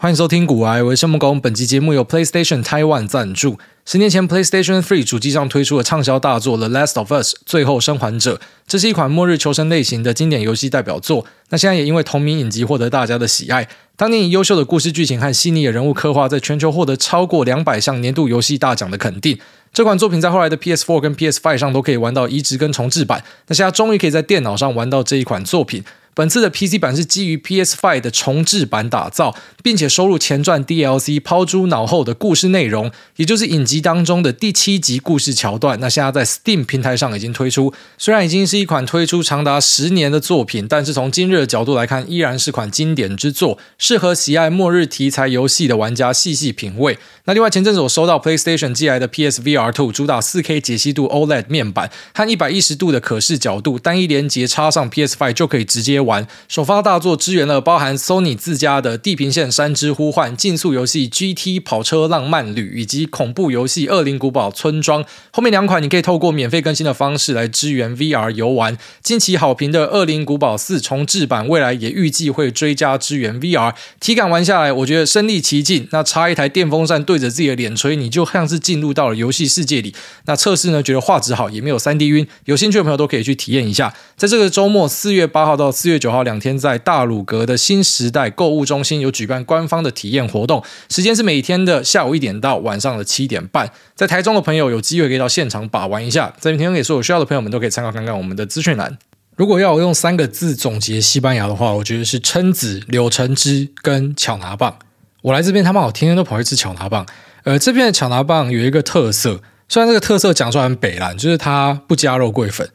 欢迎收听古癌，我是生木工。本期节目由 PlayStation Taiwan 赞助。十年前，PlayStation 3主机上推出了畅销大作《The Last of Us》最后生还者，这是一款末日求生类型的经典游戏代表作。那现在也因为同名影集获得大家的喜爱。当年以优秀的故事剧情和细腻的人物刻画，在全球获得超过两百项年度游戏大奖的肯定。这款作品在后来的 PS4 跟 PS5 上都可以玩到移植跟重制版。那现在终于可以在电脑上玩到这一款作品。本次的 PC 版是基于 PS5 的重制版打造，并且收录前传 DLC，抛诸脑后的故事内容，也就是影集当中的第七集故事桥段。那现在在 Steam 平台上已经推出，虽然已经是一款推出长达十年的作品，但是从今日的角度来看，依然是款经典之作，适合喜爱末日题材游戏的玩家细细品味。那另外前阵子我收到 PlayStation 寄来的 PSVR2，主打 4K 解析度 OLED 面板和110度的可视角度，单一连接插上 PS5 就可以直接玩。首发大作支援了包含 Sony 自家的《地平线：山之呼唤》、竞速游戏《GT 跑车浪漫旅》以及恐怖游戏《恶灵古堡村庄》。后面两款你可以透过免费更新的方式来支援 VR 游玩。近期好评的《恶灵古堡四》重制版，未来也预计会追加支援 VR。体感玩下来，我觉得身临其境。那插一台电风扇对着自己的脸吹，你就像是进入到了游戏世界里。那测试呢，觉得画质好，也没有 3D 晕。有兴趣的朋友都可以去体验一下。在这个周末，四月八号到四月九号两天，在大鲁阁的新时代购物中心有举办官方的体验活动，时间是每天的下午一点到晚上的七点半。在台中的朋友有机会可以到现场把玩一下。这边提供给所有需要的朋友们都可以参考看看我们的资讯栏。如果要我用三个字总结西班牙的话，我觉得是蛏子、柳橙汁跟巧拿棒。我来这边，他们好天天都跑去吃巧拿棒。呃，这边的巧拿棒有一个特色，虽然这个特色讲出来很北烂，就是它不加肉桂粉。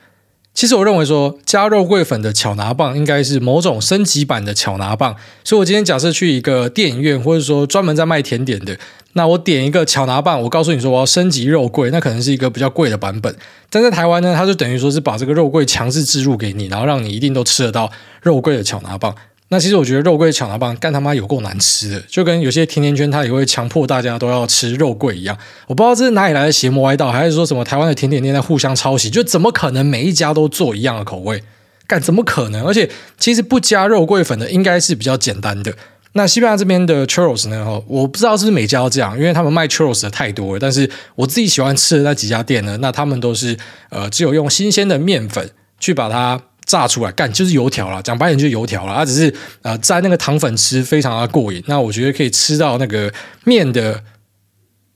其实我认为说加肉桂粉的巧拿棒应该是某种升级版的巧拿棒，所以我今天假设去一个电影院，或者说专门在卖甜点的，那我点一个巧拿棒，我告诉你说我要升级肉桂，那可能是一个比较贵的版本。但在台湾呢，它就等于说是把这个肉桂强制置入给你，然后让你一定都吃得到肉桂的巧拿棒。那其实我觉得肉桂巧拿棒干他妈有够难吃的，就跟有些甜甜圈它也会强迫大家都要吃肉桂一样。我不知道这是哪里来的邪魔歪道，还是说什么台湾的甜点店在互相抄袭？就怎么可能每一家都做一样的口味？干怎么可能？而且其实不加肉桂粉的应该是比较简单的。那西班牙这边的 churros 呢？哈，我不知道是不是每家都这样，因为他们卖 churros 的太多了。但是我自己喜欢吃的那几家店呢，那他们都是呃只有用新鲜的面粉去把它。炸出来干就是油条啦，讲白点就是油条啦。它只是呃沾那个糖粉吃，非常的过瘾。那我觉得可以吃到那个面的，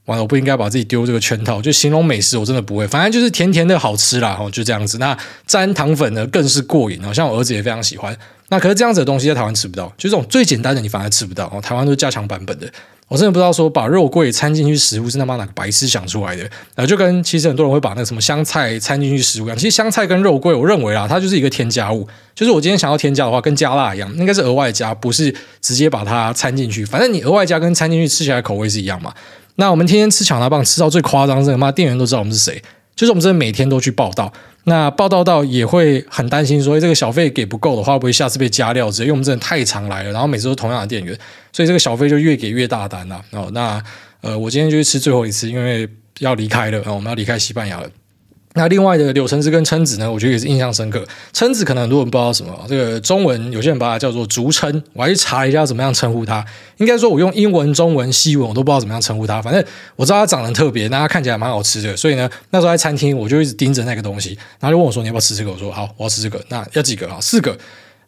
完了我不应该把自己丢这个圈套，就形容美食我真的不会，反正就是甜甜的好吃啦，就这样子。那沾糖粉呢更是过瘾，像我儿子也非常喜欢。那可是这样子的东西在台湾吃不到，就这种最简单的你反而吃不到哦，台湾都是加强版本的。我真的不知道说把肉桂掺进去食物是他妈哪个白痴想出来的，然后就跟其实很多人会把那个什么香菜掺进去食物一样，其实香菜跟肉桂，我认为啊，它就是一个添加物，就是我今天想要添加的话，跟加辣一样，应该是额外加，不是直接把它掺进去。反正你额外加跟掺进去吃起来口味是一样嘛。那我们天天吃巧拿棒吃到最夸张，这个妈店员都知道我们是谁。就是我们真的每天都去报到，那报道到也会很担心，说这个小费给不够的话，会不会下次被加料之？因为我们真的太常来了，然后每次都同样的店员，所以这个小费就越给越大单了。哦，那呃，我今天就去吃最后一次，因为要离开了，我们要离开西班牙了。那另外的柳橙汁跟蛏子呢，我觉得也是印象深刻。蛏子可能很多人不知道什么，这个中文有些人把它叫做竹蛏，我还去查一下怎么样称呼它。应该说，我用英文、中文、西文我都不知道怎么样称呼它。反正我知道它长得特别，那它看起来蛮好吃的。所以呢，那时候在餐厅我就一直盯着那个东西，然后就问我说：“你要不要吃这个？”我说：“好，我要吃这个。”那要几个啊？四个。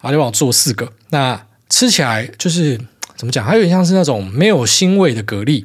然后就帮我做四个。那吃起来就是怎么讲？它有点像是那种没有腥味的蛤蜊。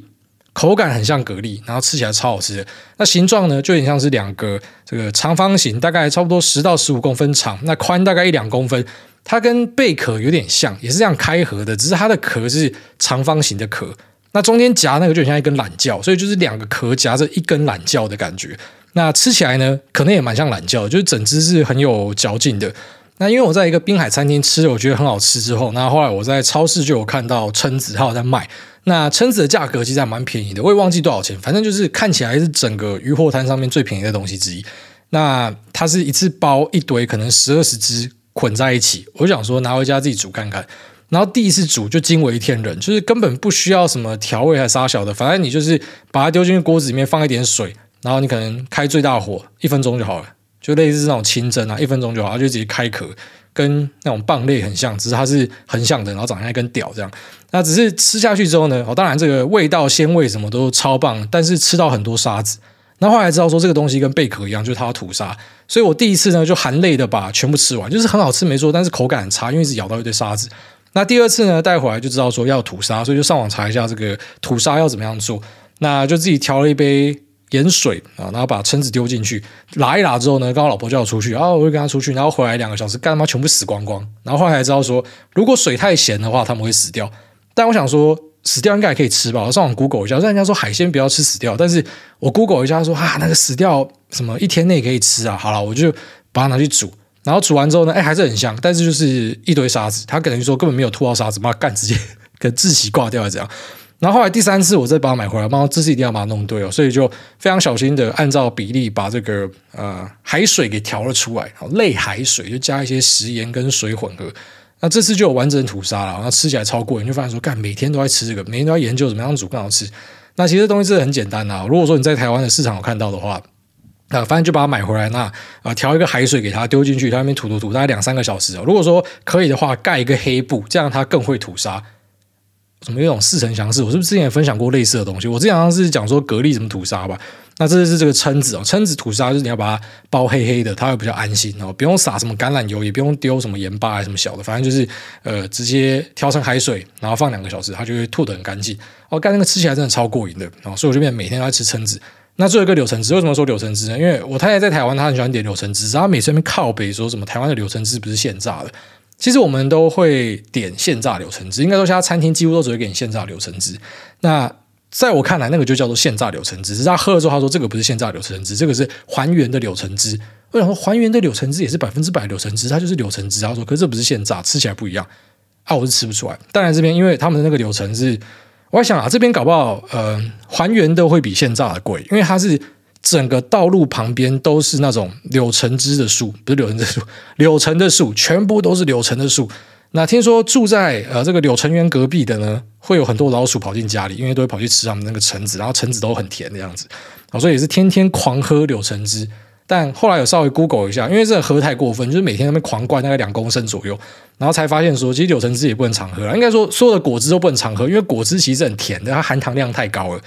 口感很像蛤蜊，然后吃起来超好吃的。那形状呢，就有点像是两个这个长方形，大概差不多十到十五公分长，那宽大概一两公分。它跟贝壳有点像，也是这样开合的，只是它的壳是长方形的壳。那中间夹那个就像一根懒觉，所以就是两个壳夹着一根懒觉的感觉。那吃起来呢，可能也蛮像懒觉，就是整只是很有嚼劲的。那因为我在一个滨海餐厅吃，我觉得很好吃之后，那后来我在超市就有看到蛏子，它有在卖。那蛏子的价格其实还蛮便宜的，我也忘记多少钱，反正就是看起来是整个渔货摊上面最便宜的东西之一。那它是一次包一堆，可能十二十只捆在一起，我想说拿回家自己煮看看。然后第一次煮就惊为天人，就是根本不需要什么调味还是啥小的，反正你就是把它丢进去锅子里面放一点水，然后你可能开最大火一分钟就好了，就类似这种清蒸啊，一分钟就好，就直接开壳。跟那种蚌类很像，只是它是横向的，然后长像一根屌这样。那只是吃下去之后呢，哦，当然这个味道、鲜味什么都超棒，但是吃到很多沙子。那后来知道说这个东西跟贝壳一样，就是它要吐沙，所以我第一次呢就含泪的把全部吃完，就是很好吃没错，但是口感很差，因为一直咬到一堆沙子。那第二次呢带回来就知道说要吐沙，所以就上网查一下这个吐沙要怎么样做，那就自己调了一杯盐水啊，然后把蛏子丢进去，拉一拉之后呢，刚好老婆叫我出去，然后我就跟她出去，然后回来两个小时，干妈全部死光光。然后后来才知道说，如果水太咸的话，他们会死掉。但我想说。死掉应该也可以吃吧？我上网 Google 一下，虽然人家说海鲜不要吃死掉，但是我 Google 一下说啊，那个死掉什么一天内可以吃啊。好了，我就把它拿去煮，然后煮完之后呢，哎，还是很香，但是就是一堆沙子，他可能就说根本没有吐到沙子，妈干直接 跟窒息挂掉了这样。然后后来第三次我再把它买回来，妈这次一定要把它弄对哦，所以就非常小心的按照比例把这个呃海水给调了出来，然后类海水就加一些食盐跟水混合。那这次就有完整吐沙了，然后吃起来超过瘾，就发现说，干每天都在吃这个，每天都在研究怎么样煮更好吃。那其实东西真的很简单啊，如果说你在台湾的市场有看到的话，啊，反正就把它买回来，那啊调一个海水给它丢进去，它那边吐吐吐，大概两三个小时哦。如果说可以的话，盖一个黑布，这样它更会吐沙。怎么有种似曾相识？我是不是之前也分享过类似的东西？我之前好像是讲说蛤蜊怎么吐沙吧。那这是这个蛏子哦，蛏子吐沙就是你要把它包黑黑的，它会比较安心哦，不用撒什么橄榄油，也不用丢什么盐巴还是什么小的，反正就是呃直接挑成海水，然后放两个小时，它就会吐得很干净。哦，干那个吃起来真的超过瘾的哦，所以我这边每天都在吃蛏子。那最后一个柳橙汁，为什么说柳橙汁呢？因为我太太在台湾，她很喜欢点柳橙汁，然后每次那边靠北说什么台湾的柳橙汁不是现榨的，其实我们都会点现榨柳橙汁，应该说现在餐厅几乎都只会给你现榨柳橙汁。那在我看来，那个就叫做现榨柳橙汁。只是他喝了之后，他说这个不是现榨柳橙汁，这个是还原的柳橙汁。我想说，还原的柳橙汁也是百分之百柳橙汁，它就是柳橙汁。他说，可是这不是现榨，吃起来不一样啊，我是吃不出来。当然这边因为他们的那个柳橙汁，我在想啊，这边搞不好呃还原的会比现榨的贵，因为它是整个道路旁边都是那种柳橙汁的树，不是柳橙汁树，柳橙的树，全部都是柳橙的树。那听说住在呃这个柳橙园隔壁的呢，会有很多老鼠跑进家里，因为都会跑去吃他们那个橙子，然后橙子都很甜的样子，所以也是天天狂喝柳橙汁。但后来有稍微 Google 一下，因为这喝太过分，就是每天那边狂灌大概两公升左右，然后才发现说，其实柳橙汁也不能常喝啊。应该说所有的果汁都不能常喝，因为果汁其实很甜的，它含糖量太高了。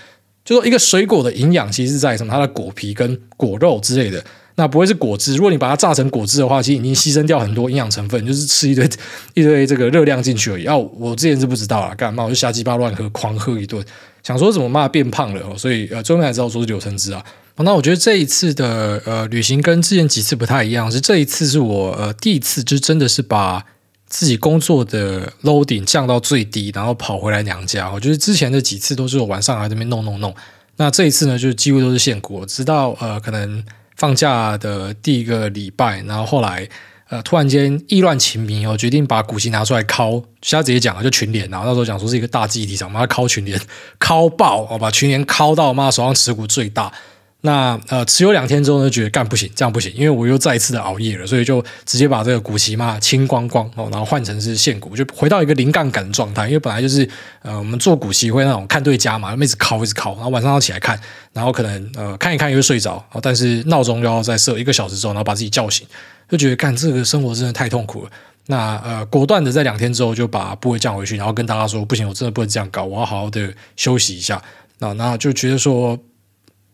就说一个水果的营养其实是在什么？它的果皮跟果肉之类的。那不会是果汁，如果你把它榨成果汁的话，其实已经牺牲掉很多营养成分，就是吃一堆一堆这个热量进去而已。哦，我之前是不知道啊，干嘛我就瞎鸡巴乱喝，狂喝一顿，想说怎么嘛变胖了，所以呃，最后才知道说是柳橙汁啊。那我觉得这一次的呃旅行跟之前几次不太一样，是这一次是我呃第一次就真的是把自己工作的 loading 降到最低，然后跑回来娘家。我觉得之前的几次都是我晚上来这边弄弄弄，那这一次呢，就几乎都是现股，直到呃可能。放假的第一个礼拜，然后后来，呃，突然间意乱情迷，我决定把股息拿出来敲，现在直接讲了，就群联，然后那时候讲说是一个大记忆体厂，妈敲群联，敲爆，我把群联敲到妈手上持股最大。那呃，持有两天之后呢，觉得干不行，这样不行，因为我又再一次的熬夜了，所以就直接把这个股息嘛清光光哦，然后换成是现股，就回到一个零杠杆的状态。因为本来就是呃，我们做股息会那种看对家嘛，一直考一直考，然后晚上要起来看，然后可能呃看一看又睡着，但是闹钟又要再设一个小时之后，然后把自己叫醒，就觉得干这个生活真的太痛苦了。那呃，果断的在两天之后就把部位降回去，然后跟大家说不行，我真的不能这样搞，我要好好的休息一下。那那就觉得说。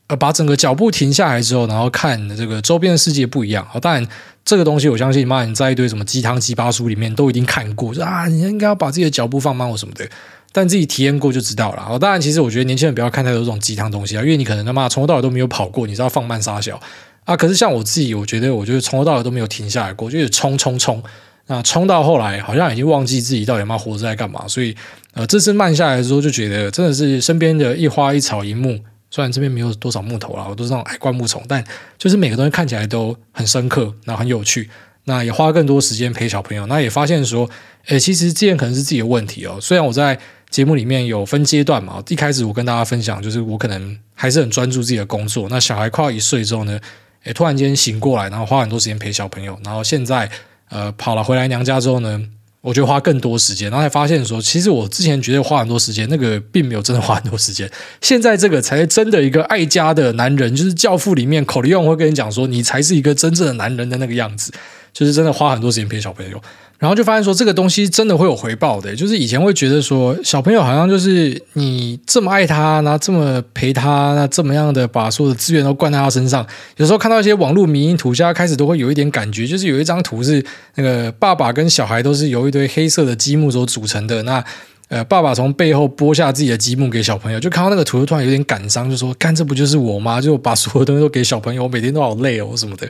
呃，把整个脚步停下来之后，然后看这个周边的世界不一样。好，当然这个东西我相信，妈，你在一堆什么鸡汤鸡巴书里面都已经看过，啊，你应该要把自己的脚步放慢或什么的。但自己体验过就知道了。好，当然，其实我觉得年轻人不要看太多这种鸡汤东西啊，因为你可能他妈从头到尾都没有跑过，你知道放慢杀小啊。可是像我自己，我觉得我觉得从头到尾都没有停下来过，就是冲冲冲，那冲到后来好像已经忘记自己到底妈活着在干嘛。所以呃，这次慢下来的时候，就觉得真的是身边的一花一草一木。虽然这边没有多少木头啦，我都是那种矮灌木丛，但就是每个东西看起来都很深刻，然后很有趣。那也花更多时间陪小朋友，那也发现说，诶，其实之前可能是自己的问题哦。虽然我在节目里面有分阶段嘛，一开始我跟大家分享，就是我可能还是很专注自己的工作。那小孩快要一岁之后呢，诶，突然间醒过来，然后花很多时间陪小朋友，然后现在呃跑了回来娘家之后呢。我就花更多时间，然后才发现说，其实我之前觉得花很多时间，那个并没有真的花很多时间。现在这个才是真的一个爱家的男人，就是教父里面，口里用会跟你讲说，你才是一个真正的男人的那个样子。就是真的花很多时间陪小朋友。然后就发现说，这个东西真的会有回报的。就是以前会觉得说，小朋友好像就是你这么爱他，那这么陪他，那这么样的把所有的资源都灌在他身上。有时候看到一些网络迷因图，现在开始都会有一点感觉，就是有一张图是那个爸爸跟小孩都是由一堆黑色的积木所组成的。那呃，爸爸从背后剥下自己的积木给小朋友，就看到那个图，突然有点感伤，就说：“干，这不就是我吗？就把所有东西都给小朋友，每天都好累哦，什么的。”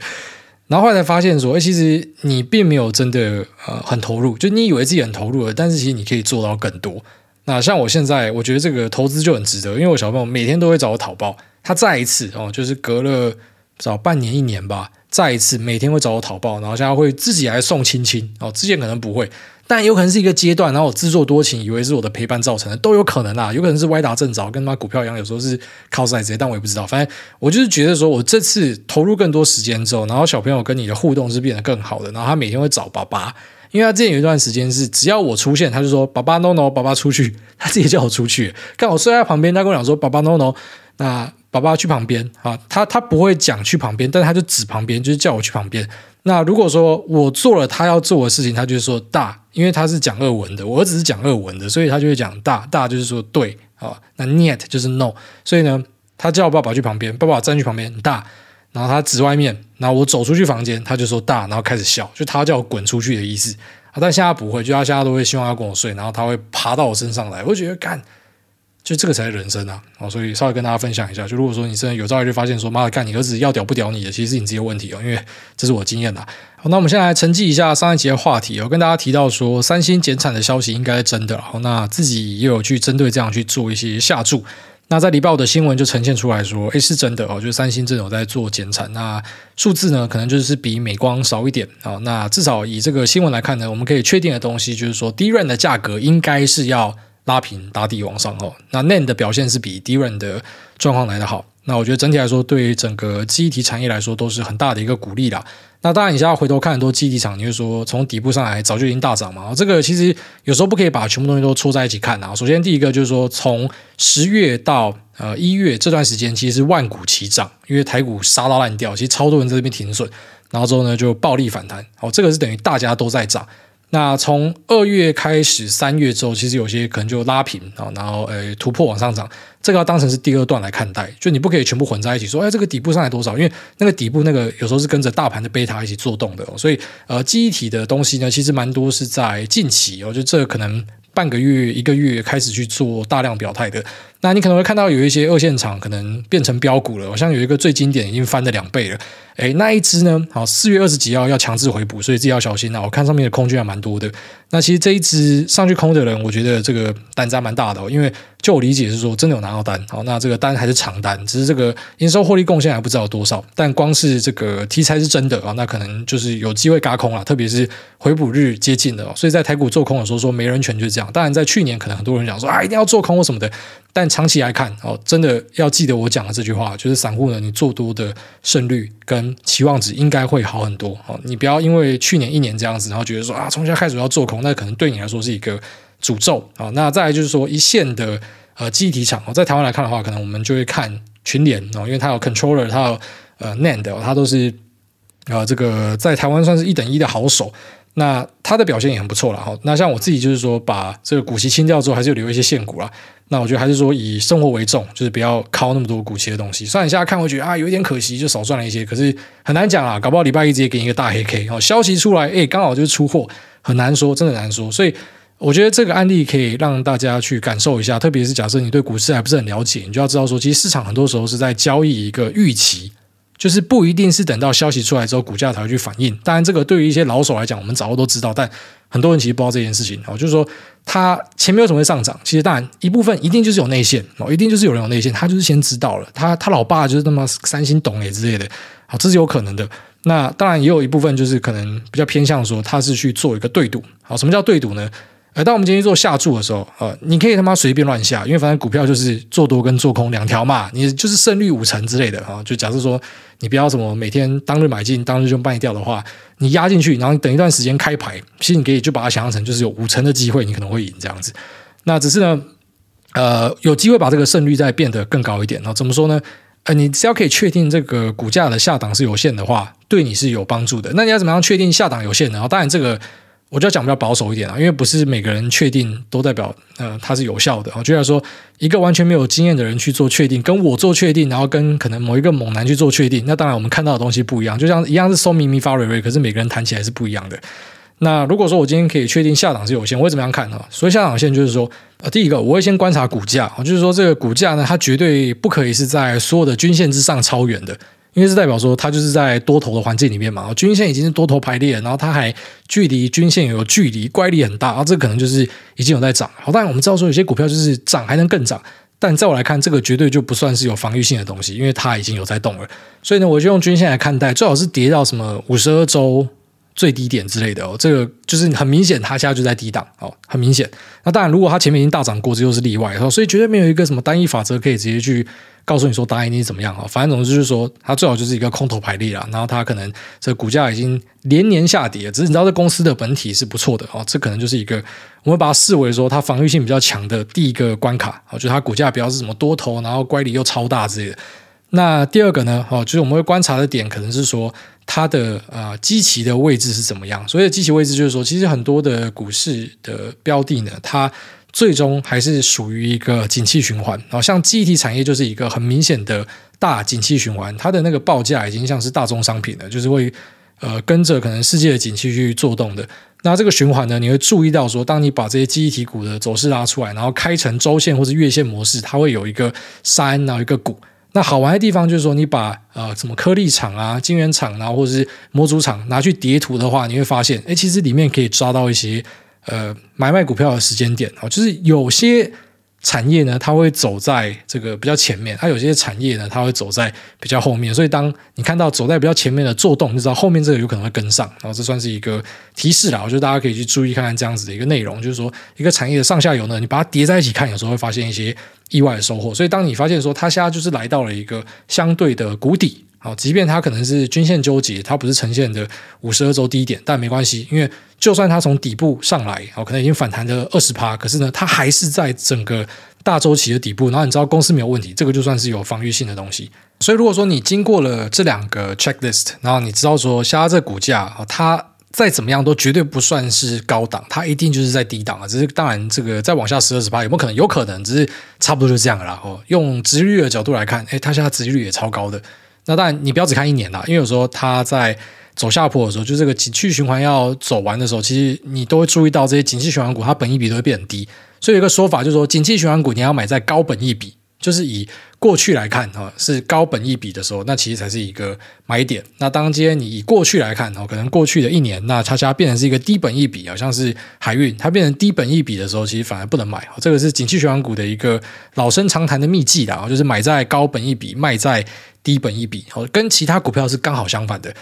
然后后来才发现说，哎，其实你并没有真的呃很投入，就你以为自己很投入了，但是其实你可以做到更多。那像我现在，我觉得这个投资就很值得，因为我小朋友每天都会找我讨报，他再一次哦，就是隔了找半年一年吧，再一次每天会找我讨报，然后现在会自己来送亲亲哦，之前可能不会。但有可能是一个阶段，然后我自作多情，以为是我的陪伴造成的，都有可能啊。有可能是歪打正着，跟他妈股票一样，有时候是靠赛直接，但我也不知道。反正我就是觉得说，我这次投入更多时间之后，然后小朋友跟你的互动是变得更好的。然后他每天会找爸爸，因为他之前有一段时间是只要我出现，他就说爸爸 no no，爸爸出去，他自己叫我出去。刚好睡在旁边，他跟我讲说爸爸 no no，那爸爸去旁边啊。他他不会讲去旁边，但他就指旁边，就是叫我去旁边。那如果说我做了他要做的事情，他就是说大，因为他是讲俄文的，我儿子是讲俄文的，所以他就会讲大，大就是说对啊，那 net 就是 no，所以呢，他叫我爸爸去旁边，爸爸站去旁边大，然后他指外面，然后我走出去房间，他就说大，然后开始笑，就他叫我滚出去的意思啊，但现在不会，就他现在都会希望要跟我睡，然后他会爬到我身上来，我觉得干。就这个才是人生啊！所以稍微跟大家分享一下。就如果说你真的有朝一日发现说，妈的，干你儿子要屌不屌你的，其实是你自己的问题哦，因为这是我经验啊。好，那我们先来承继一下上一集的话题，我跟大家提到说，三星减产的消息应该是真的。好，那自己也有去针对这样去做一些下注。那在礼拜五的新闻就呈现出来说，诶，是真的哦，就是三星真的有在做减产。那数字呢，可能就是比美光少一点啊。那至少以这个新闻来看呢，我们可以确定的东西就是说，DRAM 的价格应该是要。拉平打底往上哦，那 NAN 的表现是比 DRAM 的状况来得好。那我觉得整体来说，对于整个记忆体产业来说，都是很大的一个鼓励啦。那当然，你现在回头看很多记忆体厂，你会说从底部上来早就已经大涨嘛？这个其实有时候不可以把全部东西都戳在一起看啊。首先，第一个就是说，从十月到呃一月这段时间，其实是万股齐涨，因为台股杀到烂掉，其实超多人在这边停损，然后之后呢就暴力反弹。哦，这个是等于大家都在涨。那从二月开始，三月之后，其实有些可能就拉平啊，然后呃突破往上涨，这个要当成是第二段来看待，就你不可以全部混在一起说，哎，这个底部上来多少？因为那个底部那个有时候是跟着大盘的贝塔一起做动的，所以呃记忆体的东西呢，其实蛮多是在近期哦，就这可能半个月一个月开始去做大量表态的。那你可能会看到有一些二线厂可能变成标股了，好像有一个最经典已经翻了两倍了。哎，那一支呢？好，四月二十几号要强制回补，所以自己要小心啊！我看上面的空军还蛮多的。那其实这一支上去空的人，我觉得这个单子还蛮大的。因为就我理解是说，真的有拿到单。好，那这个单还是长单，只是这个营收获利贡献还不知道多少。但光是这个题材是真的啊，那可能就是有机会嘎空了。特别是回补日接近了，所以在台股做空的时候说没人权就是这样。当然，在去年可能很多人讲说啊，一定要做空或什么的。但长期来看，哦，真的要记得我讲的这句话，就是散户呢，你做多的胜率跟期望值应该会好很多。哦，你不要因为去年一年这样子，然后觉得说啊，从现在开始要做空，那可能对你来说是一个诅咒啊。那再来就是说，一线的呃记忆体厂，在台湾来看的话，可能我们就会看群联哦，因为它有 controller，它有呃 NAND，它都是呃这个在台湾算是一等一的好手。那它的表现也很不错了哈。那像我自己就是说，把这个股息清掉之后，还是留一些现股啦。那我觉得还是说以生活为重，就是不要靠那么多股息的东西。虽然你现在看会觉得啊有一点可惜，就少赚了一些，可是很难讲啊。搞不好礼拜一直接给你一个大黑 K 哦，消息出来，哎，刚好就是出货，很难说，真的难说。所以我觉得这个案例可以让大家去感受一下，特别是假设你对股市还不是很了解，你就要知道说，其实市场很多时候是在交易一个预期。就是不一定是等到消息出来之后，股价才会去反应。当然，这个对于一些老手来讲，我们早都知道。但很多人其实不知道这件事情哦，就是说，它前面为什么会上涨？其实当然一部分一定就是有内线哦，一定就是有人有内线，他就是先知道了。他他老爸就是那么三星懂诶之类的，好，这是有可能的。那当然也有一部分就是可能比较偏向说，他是去做一个对赌。好，什么叫对赌呢？呃，当我们今天做下注的时候，呃，你可以他妈随便乱下，因为反正股票就是做多跟做空两条嘛，你就是胜率五成之类的啊。就假设说你不要什么每天当日买进，当日就卖掉的话，你压进去，然后等一段时间开牌，其实你可以就把它想象成就是有五成的机会你可能会赢这样子。那只是呢，呃，有机会把这个胜率再变得更高一点。然后怎么说呢？呃，你只要可以确定这个股价的下档是有限的话，对你是有帮助的。那你要怎么样确定下档有限呢？当然这个。我就要讲比较保守一点啊，因为不是每个人确定都代表呃它是有效的。我觉得说一个完全没有经验的人去做确定，跟我做确定，然后跟可能某一个猛男去做确定，那当然我们看到的东西不一样。就像一样是收咪咪发瑞瑞，可是每个人谈起来是不一样的。那如果说我今天可以确定下档是有限，我会怎么样看呢？所以下档线就是说，呃，第一个我会先观察股价，就是说这个股价呢，它绝对不可以是在所有的均线之上超远的。因为是代表说它就是在多头的环境里面嘛，均线已经是多头排列，然后它还距离均线有距离，乖离很大，然后这可能就是已经有在涨。好，当然我们知道说有些股票就是涨还能更涨，但在我来看，这个绝对就不算是有防御性的东西，因为它已经有在动了。所以呢，我就用均线来看待，最好是跌到什么五十二周最低点之类的哦，这个就是很明显，它现在就在低档哦，很明显。那当然，如果它前面已经大涨过，这又是例外哦，所以绝对没有一个什么单一法则可以直接去。告诉你说答案你怎么样啊？反正总之就是说，它最好就是一个空头排列啊。然后它可能这股价已经连年下跌，只是你知道这公司的本体是不错的哦。这可能就是一个我们把它视为说它防御性比较强的第一个关卡啊，就是它股价不要是什么多头，然后乖离又超大之类的。那第二个呢，哦，就是我们会观察的点可能是说它的啊基期的位置是怎么样。所以基期位置就是说，其实很多的股市的标的呢，它。最终还是属于一个景气循环，然后像记忆体产业就是一个很明显的大景气循环，它的那个报价已经像是大宗商品了，就是会呃跟着可能世界的景气去做动的。那这个循环呢，你会注意到说，当你把这些记忆体股的走势拉出来，然后开成周线或者月线模式，它会有一个山，然后一个谷。那好玩的地方就是说，你把呃什么颗粒厂啊、晶圆厂，然后或者是模组厂拿去叠图的话，你会发现，哎，其实里面可以抓到一些。呃，买卖股票的时间点啊，就是有些产业呢，它会走在这个比较前面；它有些产业呢，它会走在比较后面。所以，当你看到走在比较前面的做动，你知道后面这个有可能会跟上。然后，这算是一个提示啦。我觉得大家可以去注意看看这样子的一个内容，就是说一个产业的上下游呢，你把它叠在一起看，有时候会发现一些意外的收获。所以，当你发现说它现在就是来到了一个相对的谷底。好，即便它可能是均线纠结，它不是呈现的五十二周低点，但没关系，因为就算它从底部上来，哦，可能已经反弹了二十趴，可是呢，它还是在整个大周期的底部。然后你知道公司没有问题，这个就算是有防御性的东西。所以如果说你经过了这两个 checklist，然后你知道说，像它这股价，它再怎么样都绝对不算是高档，它一定就是在低档啊。只是当然，这个再往下十二十趴有没有可能？有可能，只是差不多就这样了。哦，用殖利率的角度来看，诶，它现在殖利率也超高的。那当然，你不要只看一年啦，因为有时候它在走下坡的时候，就这个景气循环要走完的时候，其实你都会注意到这些景气循环股，它本益比都会变很低。所以有一个说法就是说，景气循环股你要买在高本益比。就是以过去来看哈，是高本益比的时候，那其实才是一个买点。那当今天你以过去来看哈，可能过去的一年，那它家变成是一个低本益比，好像是海运，它变成低本益比的时候，其实反而不能买。这个是景气循环股的一个老生常谈的秘技啦，就是买在高本益比，卖在低本益比，跟其他股票是刚好相反的。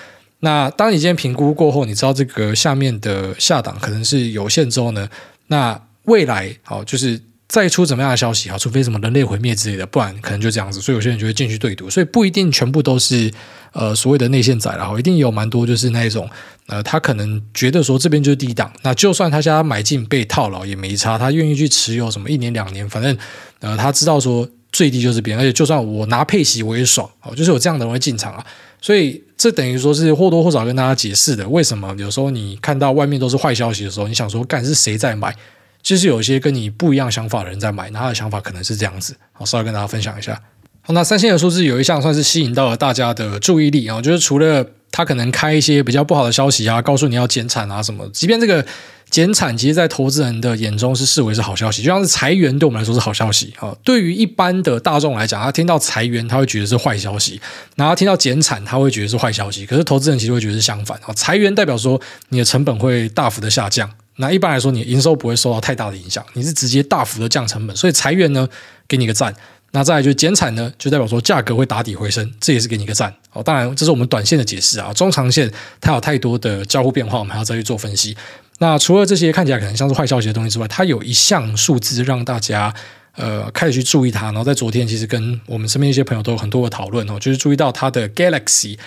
那当你今天评估过后，你知道这个下面的下档可能是有限之后呢，那未来好就是。再出怎么样的消息啊？除非什么人类毁灭之类的，不然可能就这样子。所以有些人就会进去对赌，所以不一定全部都是呃所谓的内线仔，然后一定有蛮多就是那一种呃，他可能觉得说这边就是低档，那就算他现在买进被套牢也没差，他愿意去持有什么一年两年，反正呃他知道说最低就是边，而且就算我拿配息我也爽哦，就是有这样的人会进场啊。所以这等于说是或多或少跟大家解释的，为什么有时候你看到外面都是坏消息的时候，你想说干是谁在买？其实有一些跟你不一样想法的人在买，那他的想法可能是这样子。好，稍微跟大家分享一下。好，那三星的数字有一项算是吸引到了大家的注意力啊，就是除了他可能开一些比较不好的消息啊，告诉你要减产啊什么，即便这个减产，其实在投资人的眼中是视为是好消息，就像是裁员对我们来说是好消息啊。对于一般的大众来讲，他听到裁员他会觉得是坏消息，然后听到减产他会觉得是坏消息。可是投资人其实会觉得是相反啊，裁员代表说你的成本会大幅的下降。那一般来说，你营收不会受到太大的影响，你是直接大幅的降成本，所以裁员呢，给你个赞。那再来就减产呢，就代表说价格会打底回升，这也是给你个赞。哦，当然这是我们短线的解释啊，中长线它有太多的交互变化，我们还要再去做分析。那除了这些看起来可能像是坏消息的东西之外，它有一项数字让大家呃开始去注意它。然后在昨天，其实跟我们身边一些朋友都有很多的讨论哦，就是注意到它的 Galaxy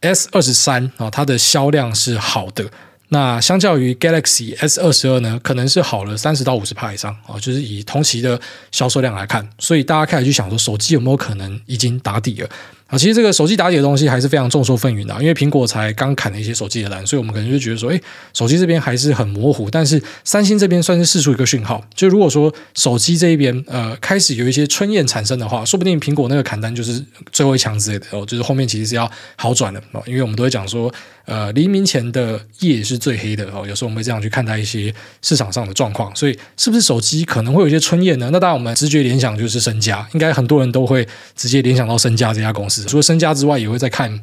S 二十三啊，它的销量是好的。那相较于 Galaxy S 二十二呢，可能是好了三十到五十趴以上哦，就是以同期的销售量来看，所以大家开始去想说，手机有没有可能已经打底了？其实这个手机打底的东西还是非常众说纷纭的，因为苹果才刚砍了一些手机的单，所以我们可能就觉得说，哎，手机这边还是很模糊。但是三星这边算是释出一个讯号，就如果说手机这一边呃开始有一些春燕产生的话，说不定苹果那个砍单就是最后一枪之类的哦，就是后面其实是要好转的哦，因为我们都会讲说，呃，黎明前的夜是最黑的哦，有时候我们会这样去看待一些市场上的状况，所以是不是手机可能会有一些春燕呢？那当然我们直觉联想就是身家，应该很多人都会直接联想到身家这家公司。除了身家之外，也会在看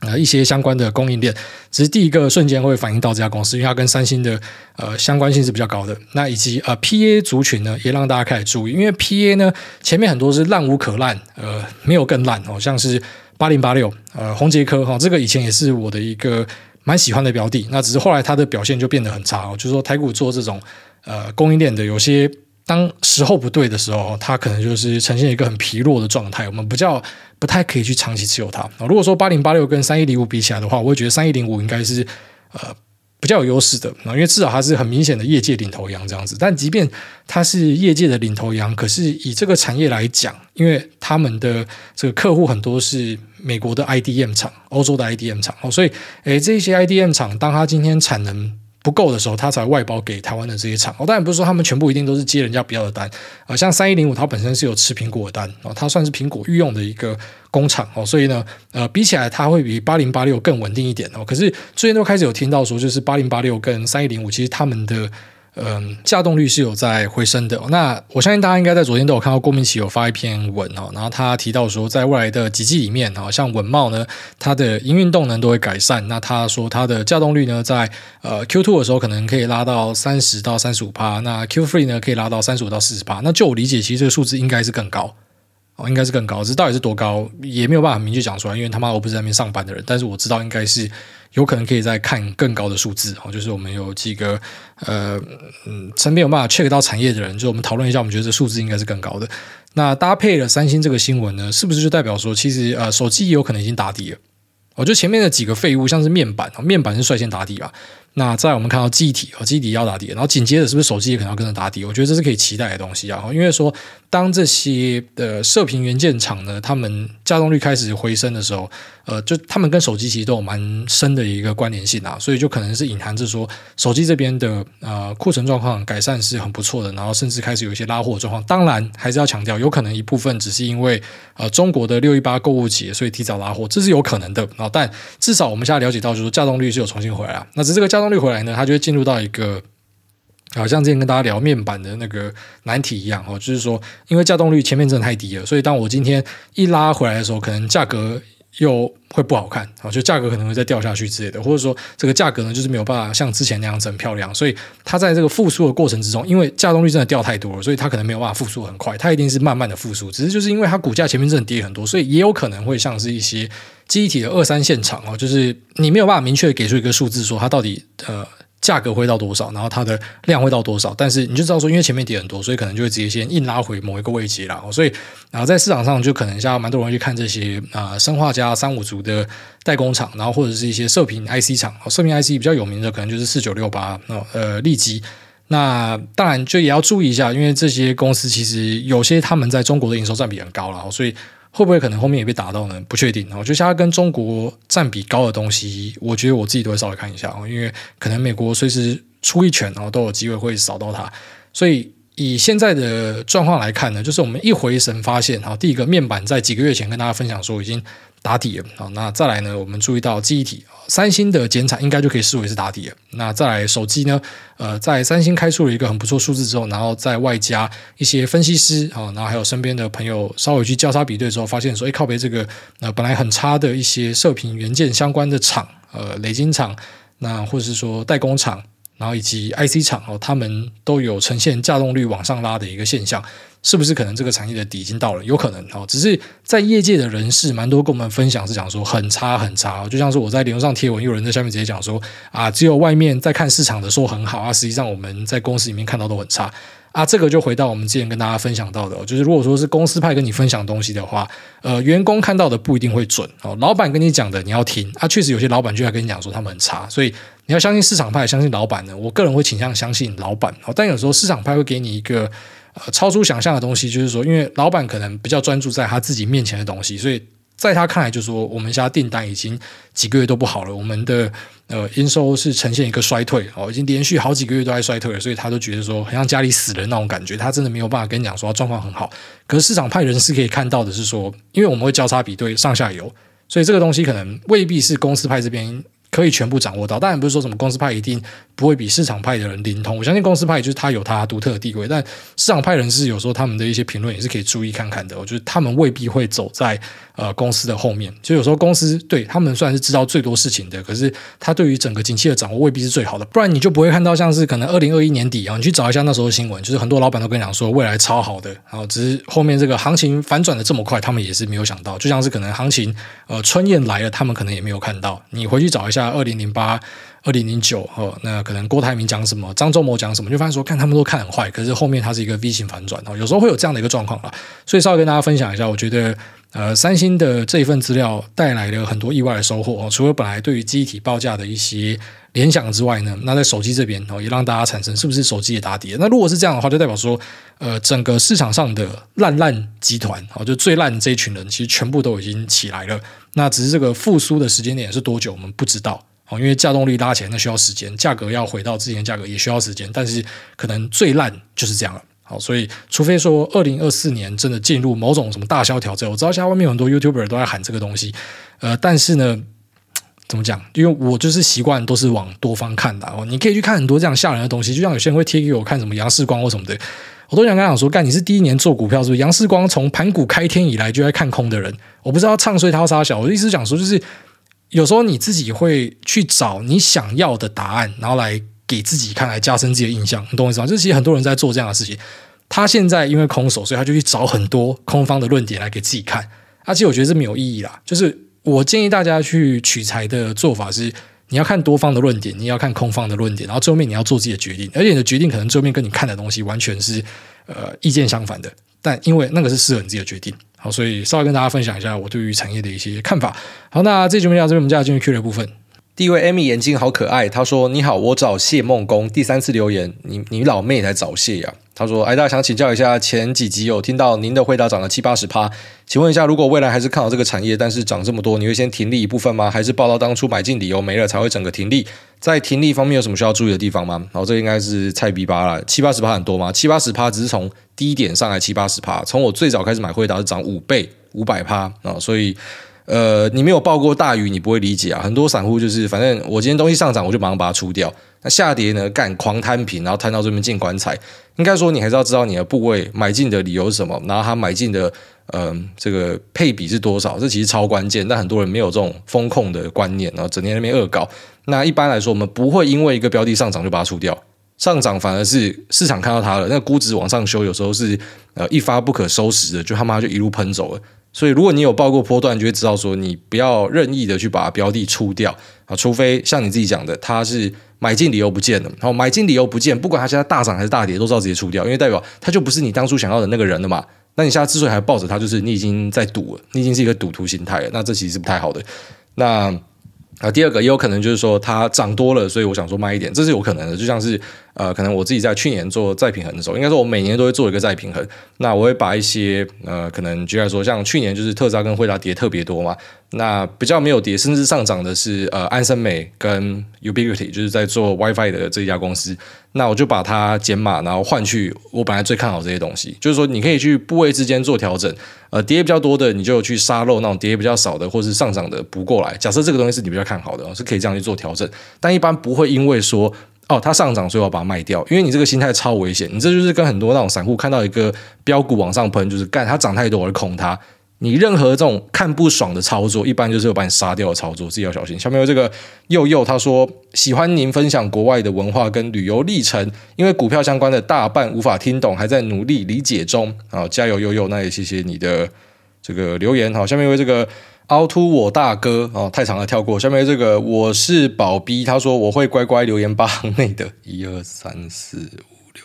呃一些相关的供应链。只是第一个瞬间会反映到这家公司，因为它跟三星的呃相关性是比较高的。那以及呃 PA 族群呢，也让大家开始注意，因为 PA 呢前面很多是烂无可烂，呃没有更烂哦，像是八零八六呃宏捷科哈，这个以前也是我的一个蛮喜欢的标的。那只是后来它的表现就变得很差哦，就是说台股做这种呃供应链的有些。当时候不对的时候，它可能就是呈现一个很疲弱的状态，我们不叫不太可以去长期持有它。如果说八零八六跟三一零五比起来的话，我会觉得三一零五应该是呃比较有优势的，因为至少它是很明显的业界领头羊这样子。但即便它是业界的领头羊，可是以这个产业来讲，因为他们的这个客户很多是美国的 IDM 厂、欧洲的 IDM 厂，哦所以诶这些 IDM 厂，当它今天产能不够的时候，他才外包给台湾的这些厂。哦，当然不是说他们全部一定都是接人家不要的单啊。像三一零五，它本身是有吃苹果的单哦，它算是苹果御用的一个工厂哦，所以呢，呃，比起来它会比八零八六更稳定一点哦。可是最近都开始有听到说，就是八零八六跟三一零五，其实他们的。嗯，架动率是有在回升的。那我相信大家应该在昨天都有看到郭明錤有发一篇文哦，然后他提到说，在未来的几季里面好，像稳懋呢，它的营运动能都会改善。那他说它的架动率呢，在呃 Q two 的时候可能可以拉到三十到三十五趴，那 Q three 呢可以拉到三十五到四十趴。那就我理解，其实这个数字应该是更高。哦，应该是更高，这到底是多高，也没有办法明确讲出来，因为他妈我不是在那边上班的人，但是我知道应该是有可能可以再看更高的数字哦，就是我们有几个呃嗯身边有办法 check 到产业的人，就我们讨论一下，我们觉得这数字应该是更高的。那搭配了三星这个新闻呢，是不是就代表说，其实呃手机也有可能已经打底了？我觉得前面的几个废物，像是面板，面板是率先打底吧。那在我们看到记忆体啊，记忆体要打底，然后紧接着是不是手机也可能要跟着打底？我觉得这是可以期待的东西啊，因为说当这些的射频元件厂呢，他们稼动率开始回升的时候，呃，就他们跟手机其实都有蛮深的一个关联性啊，所以就可能是隐含着说手机这边的呃库存状况改善是很不错的，然后甚至开始有一些拉货状况。当然还是要强调，有可能一部分只是因为呃中国的六一八购物节，所以提早拉货，这是有可能的啊。但至少我们现在了解到，就是说稼动率是有重新回来啊。那只是这个稼动率回来呢，它就会进入到一个，好像之前跟大家聊面板的那个难题一样哦，就是说，因为架动率前面真的太低了，所以当我今天一拉回来的时候，可能价格又会不好看啊，就价格可能会再掉下去之类的，或者说这个价格呢，就是没有办法像之前那样子很漂亮，所以它在这个复苏的过程之中，因为价动率真的掉太多了，所以它可能没有办法复苏很快，它一定是慢慢的复苏，只是就是因为它股价前面真的跌很多，所以也有可能会像是一些。记忆体的二三线厂哦，就是你没有办法明确给出一个数字，说它到底呃价格会到多少，然后它的量会到多少，但是你就知道说，因为前面跌很多，所以可能就会直接先硬拉回某一个位置了。所以然后在市场上就可能像蛮多人去看这些啊，生化家三五族的代工厂，然后或者是一些射频 IC 厂，射频 IC 比较有名的可能就是四九六八呃利基。那当然就也要注意一下，因为这些公司其实有些他们在中国的营收占比很高了，所以。会不会可能后面也被打到呢？不确定。我觉得像它跟中国占比高的东西，我觉得我自己都会稍微看一下，因为可能美国随时出一拳，然后都有机会会扫到它。所以以现在的状况来看呢，就是我们一回神发现，哈，第一个面板在几个月前跟大家分享说已经。打底啊，那再来呢？我们注意到记忆体，三星的减产应该就可以视为是打底了。那再来手机呢？呃，在三星开出了一个很不错数字之后，然后再外加一些分析师啊，然后还有身边的朋友稍微去交叉比对之后，发现说，哎，靠北这个呃本来很差的一些射频元件相关的厂，呃，磊晶厂，那或者是说代工厂。然后以及 IC 厂哦，他们都有呈现稼动率往上拉的一个现象，是不是可能这个产业的底已经到了？有可能哦，只是在业界的人士蛮多跟我们分享是讲说很差很差，就像是我在联络上贴文，有人在下面直接讲说啊，只有外面在看市场的说很好啊，实际上我们在公司里面看到都很差啊，这个就回到我们之前跟大家分享到的，就是如果说是公司派跟你分享东西的话，呃，员工看到的不一定会准哦。老板跟你讲的你要听，啊，确实有些老板就在跟你讲说他们很差，所以你要相信市场派，相信老板呢。我个人会倾向相信老板哦，但有时候市场派会给你一个呃超出想象的东西，就是说，因为老板可能比较专注在他自己面前的东西，所以。在他看来，就是说我们家订单已经几个月都不好了，我们的呃营收是呈现一个衰退哦，已经连续好几个月都在衰退了，所以他都觉得说很像家里死人那种感觉，他真的没有办法跟你讲说状况很好。可是市场派人士可以看到的是说，因为我们会交叉比对上下游，所以这个东西可能未必是公司派这边。可以全部掌握到，当然不是说什么公司派一定不会比市场派的人灵通。我相信公司派就是他有他独特的地位，但市场派人士有时候他们的一些评论也是可以注意看看的。我觉得他们未必会走在呃公司的后面，就有时候公司对他们算是知道最多事情的，可是他对于整个景气的掌握未必是最好的。不然你就不会看到像是可能二零二一年底啊，你去找一下那时候的新闻，就是很多老板都跟你讲说未来超好的，然后只是后面这个行情反转的这么快，他们也是没有想到。就像是可能行情呃春燕来了，他们可能也没有看到。你回去找一下二零零八。二零零九哦，那可能郭台铭讲什么，张忠谋讲什么，就发现说看他们都看很坏，可是后面它是一个 V 型反转哦，有时候会有这样的一个状况啦，所以稍微跟大家分享一下，我觉得呃，三星的这一份资料带来了很多意外的收获哦，除了本来对于机体报价的一些联想之外呢，那在手机这边哦，也让大家产生是不是手机也打底？那如果是这样的话，就代表说呃，整个市场上的烂烂集团哦，就最烂的这一群人，其实全部都已经起来了，那只是这个复苏的时间点是多久，我们不知道。因为价动力拉起来，那需要时间；价格要回到之前价格也需要时间。但是可能最烂就是这样了。好，所以除非说二零二四年真的进入某种什么大萧条之后，我知道现在外面很多 YouTuber 都在喊这个东西。呃，但是呢，怎么讲？因为我就是习惯都是往多方看的。哦，你可以去看很多这样吓人的东西，就像有些人会贴给我看什么杨世光或什么的，我都想跟他讲说：干，你是第一年做股票是不是？杨世光从盘古开天以来就在看空的人，我不知道唱衰他杀小。我的意思是讲说就是。有时候你自己会去找你想要的答案，然后来给自己看，来加深自己的印象，你懂我意思吗？就是其实很多人在做这样的事情。他现在因为空手，所以他就去找很多空方的论点来给自己看。而且我觉得这没有意义啦。就是我建议大家去取材的做法是，你要看多方的论点，你要看空方的论点，然后最后面你要做自己的决定。而且你的决定可能最后面跟你看的东西完全是呃意见相反的，但因为那个是适合你自己的决定。好，所以稍微跟大家分享一下我对于产业的一些看法。好，那这节目到这边，我们就要进入 Q 的部分。第一位 Amy 眼睛好可爱，他说：“你好，我找谢梦工，第三次留言，你你老妹才找谢呀。”他说：“哎，大家想请教一下，前几集有听到您的回答涨了七八十趴，请问一下，如果未来还是看好这个产业，但是涨这么多，你会先停利一部分吗？还是报到当初买进理由没了才会整个停利？在停利方面有什么需要注意的地方吗？”然后这应该是菜逼吧了，七八十趴很多吗？七八十趴只是从低点上来七八十趴，从我最早开始买回答是涨五倍。五百趴啊，所以呃，你没有抱过大鱼，你不会理解啊。很多散户就是，反正我今天东西上涨，我就马上把它出掉。那下跌呢，干狂摊平，然后摊到这边进棺材。应该说，你还是要知道你的部位买进的理由是什么，然后它买进的呃这个配比是多少，这其实超关键。但很多人没有这种风控的观念，然后整天那边恶搞。那一般来说，我们不会因为一个标的上涨就把它出掉，上涨反而是市场看到它了，那估值往上修，有时候是呃一发不可收拾的，就他妈就一路喷走了。所以，如果你有报过波段，你就会知道说，你不要任意的去把标的出掉啊，除非像你自己讲的，它是买进理由不见了，然后买进理由不见，不管它现在大涨还是大跌，都知道直接出掉，因为代表它就不是你当初想要的那个人了嘛。那你现在之所以还抱着它，就是你已经在赌了，你已经是一个赌徒心态了，那这其实是不太好的。那啊，第二个也有可能就是说它涨多了，所以我想说卖一点，这是有可能的，就像是。呃，可能我自己在去年做再平衡的时候，应该说我每年都会做一个再平衡。那我会把一些呃，可能举例来说，像去年就是特斯拉跟惠达跌特别多嘛，那比较没有跌，甚至上涨的是呃安森美跟 Ubiquiti，就是在做 WiFi 的这一家公司。那我就把它减码，然后换去我本来最看好这些东西。就是说，你可以去部位之间做调整。呃，跌比较多的，你就去杀漏那种跌比较少的，或是上涨的补过来。假设这个东西是你比较看好的，是可以这样去做调整。但一般不会因为说。哦，它上涨，所以我把它卖掉，因为你这个心态超危险。你这就是跟很多那种散户看到一个标股往上喷，就是干它涨太多，而恐它。你任何这种看不爽的操作，一般就是有把你杀掉的操作，自己要小心。下面有这个佑佑，他说喜欢您分享国外的文化跟旅游历程，因为股票相关的大半无法听懂，还在努力理解中。好，加油佑佑，那也谢谢你的这个留言。好，下面有这个。凹凸我大哥哦，太长了，跳过。下面这个我是宝逼，他说我会乖乖留言八行内的一二三四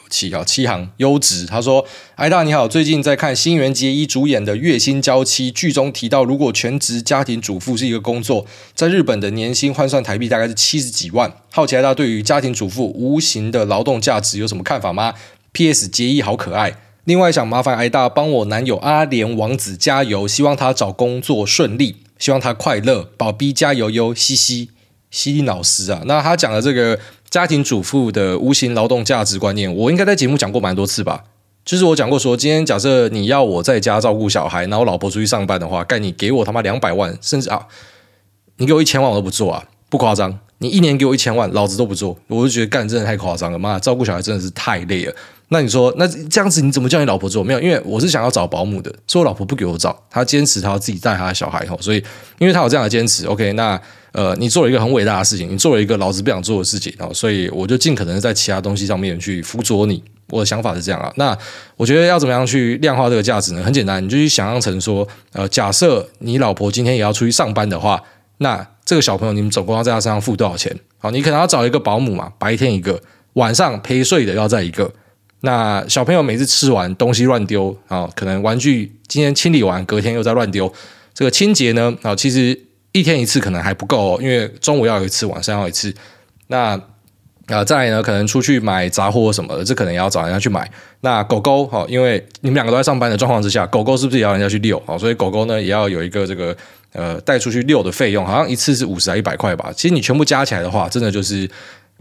气啊，七行优质。他说：“艾大你好，最近在看新垣结衣主演的《月薪娇妻》，剧中提到，如果全职家庭主妇是一个工作，在日本的年薪换算台币大概是七十几万。好奇艾大对于家庭主妇无形的劳动价值有什么看法吗？P.S. 结衣好可爱。另外想麻烦艾大帮我男友阿莲王子加油，希望他找工作顺利，希望他快乐。宝逼加油哟，嘻嘻。”西里老师啊，那他讲的这个家庭主妇的无形劳动价值观念，我应该在节目讲过蛮多次吧？就是我讲过说，今天假设你要我在家照顾小孩，然后老婆出去上班的话，干你给我他妈两百万，甚至啊，你给我一千万我都不做啊，不夸张，你一年给我一千万，老子都不做，我就觉得干真的太夸张了，妈，照顾小孩真的是太累了。那你说，那这样子你怎么叫你老婆做？没有，因为我是想要找保姆的，所以我老婆不给我找，她坚持她要自己带她的小孩吼，所以因为她有这样的坚持，OK，那。呃，你做了一个很伟大的事情，你做了一个老子不想做的事情哦，所以我就尽可能在其他东西上面去辅佐你。我的想法是这样啊。那我觉得要怎么样去量化这个价值呢？很简单，你就去想象成说，呃，假设你老婆今天也要出去上班的话，那这个小朋友你们总共要在他身上付多少钱？好，你可能要找一个保姆嘛，白天一个，晚上陪睡的要再一个。那小朋友每次吃完东西乱丢啊，可能玩具今天清理完，隔天又在乱丢。这个清洁呢，啊，其实。一天一次可能还不够哦，因为中午要有一次，晚上要一次。那呃，再呢，可能出去买杂货什么的，这可能也要找人家去买。那狗狗哈，因为你们两个都在上班的状况之下，狗狗是不是也要人家去遛啊？所以狗狗呢也要有一个这个呃带出去遛的费用，好像一次是五十还一百块吧。其实你全部加起来的话，真的就是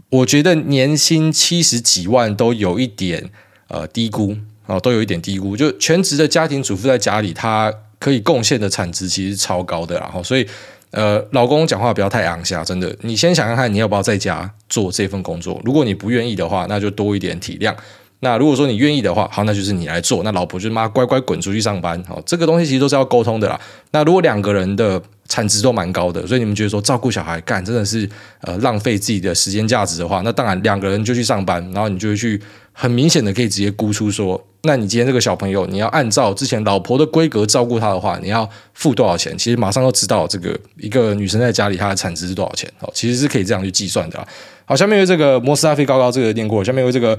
我觉得年薪七十几万都有一点呃低估啊，都有一点低估。就全职的家庭主妇在家里，她可以贡献的产值其实超高的，然后所以。呃，老公讲话不要太昂下，真的。你先想想看，你要不要在家做这份工作？如果你不愿意的话，那就多一点体谅。那如果说你愿意的话，好，那就是你来做。那老婆就妈乖乖滚出去上班。好，这个东西其实都是要沟通的啦。那如果两个人的产值都蛮高的，所以你们觉得说照顾小孩干真的是呃浪费自己的时间价值的话，那当然两个人就去上班，然后你就会去很明显的可以直接估出说。那你今天这个小朋友，你要按照之前老婆的规格照顾他的话，你要付多少钱？其实马上都知道这个一个女生在家里她的产值是多少钱。好，其实是可以这样去计算的。好，下面有这个摩斯拉菲高高这个念过，下面有这个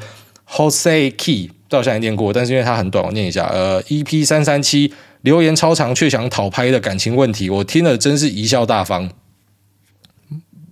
Jose Key，到现在念过，但是因为它很短，我念一下。呃，EP 三三七留言超长却想讨拍的感情问题，我听了真是贻笑大方。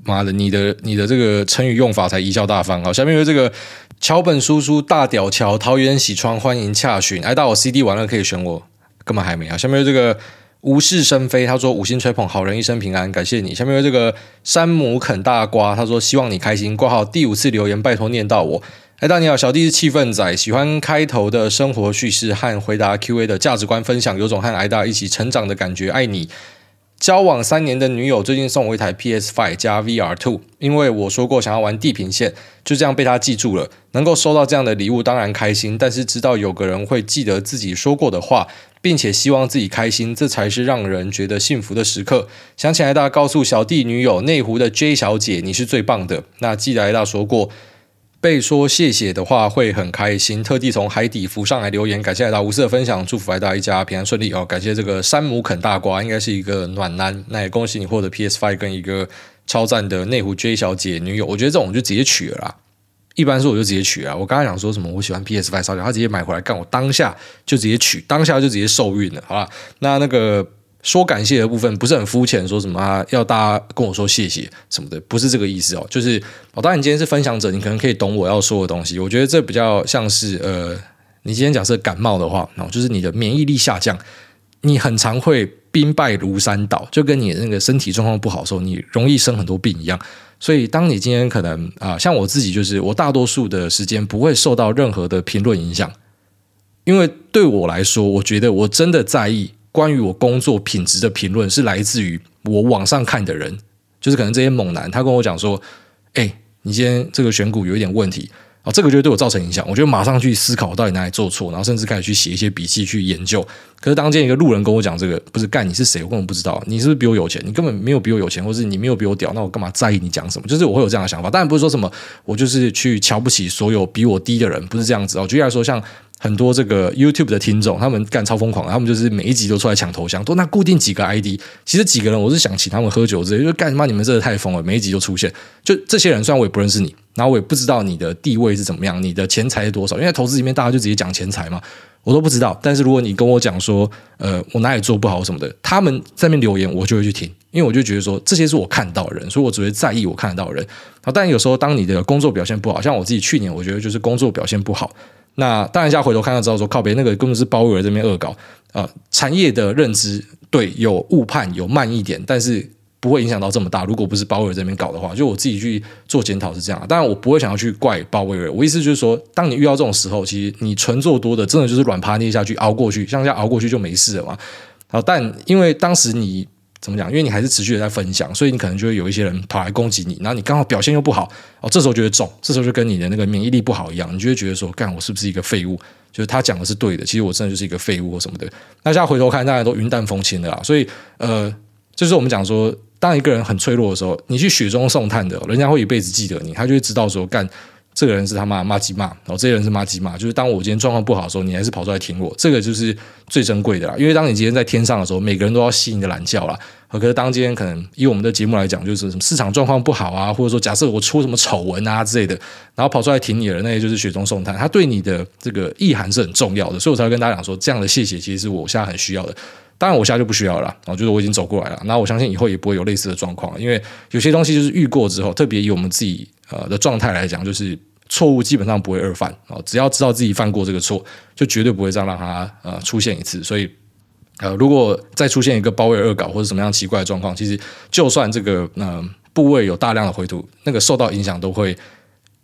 妈的，你的你的这个成语用法才贻笑大方。好，下面有这个。桥本叔叔大屌桥桃园喜窗欢迎洽询，哎，到我 CD 完了可以选我，根本还没啊。下面有这个无事生非，他说五星吹捧好人一生平安，感谢你。下面有这个山姆啃大瓜，他说希望你开心。挂号第五次留言，拜托念到我。哎，大你好，小弟是气氛仔，喜欢开头的生活叙事和回答 QA 的价值观分享，有种和挨大一起成长的感觉，爱你。交往三年的女友最近送我一台 PS5 加 VR2，因为我说过想要玩地平线，就这样被她记住了。能够收到这样的礼物当然开心，但是知道有个人会记得自己说过的话，并且希望自己开心，这才是让人觉得幸福的时刻。想起来大告诉小弟女友内湖的 J 小姐，你是最棒的。那记得来大说过。被说谢谢的话会很开心，特地从海底浮上来留言，感谢来到无私的分享，祝福来到一家平安顺利哦。感谢这个山姆啃大瓜，应该是一个暖男，那也恭喜你获得 PS Five 跟一个超赞的内湖 J 小姐女友。我觉得这种就直接取了啦，一般说我就直接取了。我刚才想说什么，我喜欢 PS Five 烧掉，他直接买回来干，我当下就直接取，当下就直接受孕了，好吧？那那个。说感谢的部分不是很肤浅，说什么啊，要大家跟我说谢谢什么的，不是这个意思哦。就是哦，当然你今天是分享者，你可能可以懂我要说的东西。我觉得这比较像是呃，你今天假设感冒的话，哦，就是你的免疫力下降，你很常会兵败如山倒，就跟你那个身体状况不好的时候，你容易生很多病一样。所以当你今天可能啊，像我自己就是我大多数的时间不会受到任何的评论影响，因为对我来说，我觉得我真的在意。关于我工作品质的评论是来自于我网上看的人，就是可能这些猛男，他跟我讲说：“哎，你今天这个选股有一点问题啊，这个就对我造成影响。”我就马上去思考到底哪里做错，然后甚至开始去写一些笔记去研究。可是当见一个路人跟我讲这个，不是干你是谁？我根本不知道，你是不是比我有钱？你根本没有比我有钱，或是你没有比我屌，那我干嘛在意你讲什么？就是我会有这样的想法。当然不是说什么我就是去瞧不起所有比我低的人，不是这样子哦。举例来说，像很多这个 YouTube 的听众，他们干超疯狂，他们就是每一集都出来抢头像，都那固定几个 ID。其实几个人，我是想请他们喝酒之类，就干什么？你们真的太疯了，每一集都出现。就这些人，虽然我也不认识你，然后我也不知道你的地位是怎么样，你的钱财是多少，因为投资里面大家就直接讲钱财嘛，我都不知道。但是如果你跟我讲说，呃，我哪里做不好什么的，他们在那边留言，我就会去听，因为我就觉得说这些是我看到的人，所以我只会在意我看得到的人。好，但有时候当你的工作表现不好，像我自己去年，我觉得就是工作表现不好。那当然，现在回头看到之后说，靠北那个根本是鲍威尔这边恶搞啊、呃！产业的认知对有误判有慢一点，但是不会影响到这么大。如果不是鲍威尔这边搞的话，就我自己去做检讨是这样。当然，我不会想要去怪鲍威尔。我意思就是说，当你遇到这种时候，其实你纯做多的，真的就是软趴捏下去熬过去，像这样熬过去就没事了嘛。好，但因为当时你。怎么讲？因为你还是持续的在分享，所以你可能就会有一些人跑来攻击你，然后你刚好表现又不好哦，这时候就会中，这时候就跟你的那个免疫力不好一样，你就会觉得说，干我是不是一个废物？就是他讲的是对的，其实我真的就是一个废物或什么的。那现在回头看，大家都云淡风轻的啦。所以呃，就是我们讲说，当一个人很脆弱的时候，你去雪中送炭的，人家会一辈子记得你，他就会知道说干。这个人是他妈妈鸡骂，然后这个人是妈鸡骂，就是当我今天状况不好的时候，你还是跑出来挺我，这个就是最珍贵的啦。因为当你今天在天上的时候，每个人都要吸你的懒觉啦。可是当今天可能以我们的节目来讲，就是什么市场状况不好啊，或者说假设我出什么丑闻啊之类的，然后跑出来挺你的，那也就是雪中送炭。他对你的这个意涵是很重要的，所以我才会跟大家讲说，这样的谢谢其实是我现在很需要的。当然我现在就不需要了，然后就是我已经走过来了。那我相信以后也不会有类似的状况，因为有些东西就是遇过之后，特别以我们自己呃的状态来讲，就是。错误基本上不会二犯啊，只要知道自己犯过这个错，就绝对不会再让它呃出现一次。所以呃，如果再出现一个包围恶搞或者什么样奇怪的状况，其实就算这个呃部位有大量的回吐，那个受到影响都会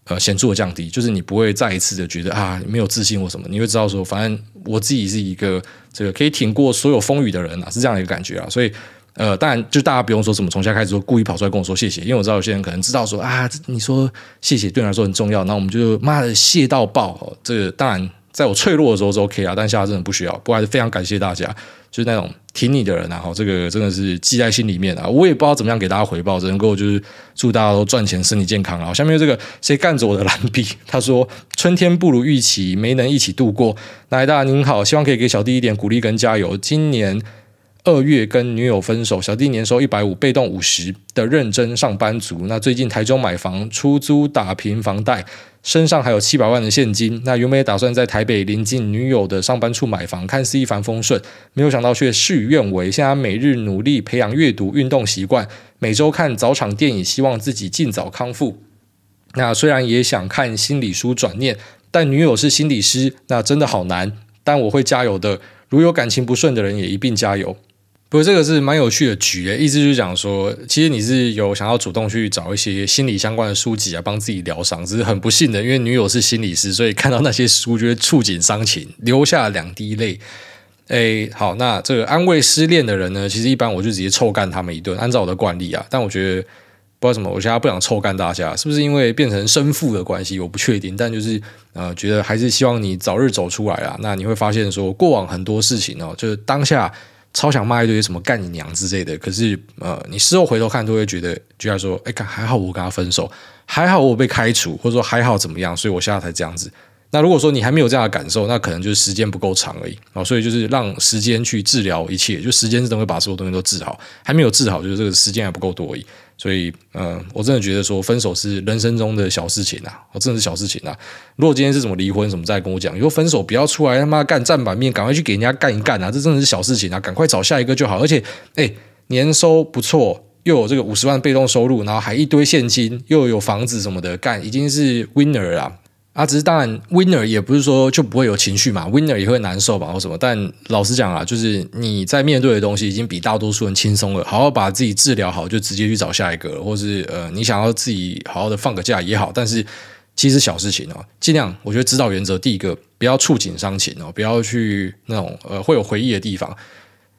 呃显著的降低。就是你不会再一次的觉得啊没有自信或什么，你会知道说，反正我自己是一个这个可以挺过所有风雨的人啊，是这样的一个感觉啊，所以。呃，当然，就大家不用说什么，从现在开始说故意跑出来跟我说谢谢，因为我知道有些人可能知道说啊，你说谢谢对你来说很重要，那我们就妈的谢到爆。哦，这个当然，在我脆弱的时候是 OK 啊，但现在真的不需要。不过还是非常感谢大家，就是那种挺你的人啊，哈，这个真的是记在心里面啊。我也不知道怎么样给大家回报，只能够就是祝大家都赚钱、身体健康啊。下面这个谁干着我的蓝笔？他说春天不如预期，没能一起度过。来大您好，希望可以给小弟一点鼓励跟加油。今年。二月跟女友分手，小弟年收一百五，被动五十的认真上班族。那最近台中买房，出租打平房贷，身上还有七百万的现金。那原本也打算在台北临近女友的上班处买房，看似一帆风顺，没有想到却事与愿违。现在每日努力培养阅读、运动习惯，每周看早场电影，希望自己尽早康复。那虽然也想看心理书转念，但女友是心理师，那真的好难。但我会加油的，如有感情不顺的人也一并加油。不过这个是蛮有趣的局诶，意思就是讲说，其实你是有想要主动去找一些心理相关的书籍啊，帮自己疗伤，只是很不幸的，因为女友是心理师，所以看到那些书就会触景伤情，流下两滴泪。诶，好，那这个安慰失恋的人呢，其实一般我就直接臭干他们一顿，按照我的惯例啊。但我觉得不知道什么，我现在不想臭干大家，是不是因为变成生父的关系？我不确定，但就是呃，觉得还是希望你早日走出来啊。那你会发现说，过往很多事情哦，就是当下。超想骂一堆什么干你娘之类的，可是呃，你事后回头看都会觉得，居然说，哎，还好我跟他分手，还好我被开除，或者说还好怎么样，所以我现在才这样子。那如果说你还没有这样的感受，那可能就是时间不够长而已啊。所以就是让时间去治疗一切，就时间是等会把所有东西都治好，还没有治好，就是这个时间还不够多而已。所以，嗯、我真的觉得说分手是人生中的小事情啊，真的是小事情啊。如果今天是什么离婚什么，再跟我讲，以后分手不要出来他妈干占版面，赶快去给人家干一干啊！这真的是小事情啊，赶快找下一个就好。而且，哎，年收不错，又有这个五十万被动收入，然后还一堆现金，又有房子什么的，干已经是 winner 了。啊，只是当然，winner 也不是说就不会有情绪嘛，winner 也会难受吧，或什么。但老实讲啊，就是你在面对的东西已经比大多数人轻松了，好好把自己治疗好，就直接去找下一个，或是呃，你想要自己好好的放个假也好。但是其实小事情哦，尽量我觉得指导原则，第一个不要触景伤情哦，不要去那种呃会有回忆的地方。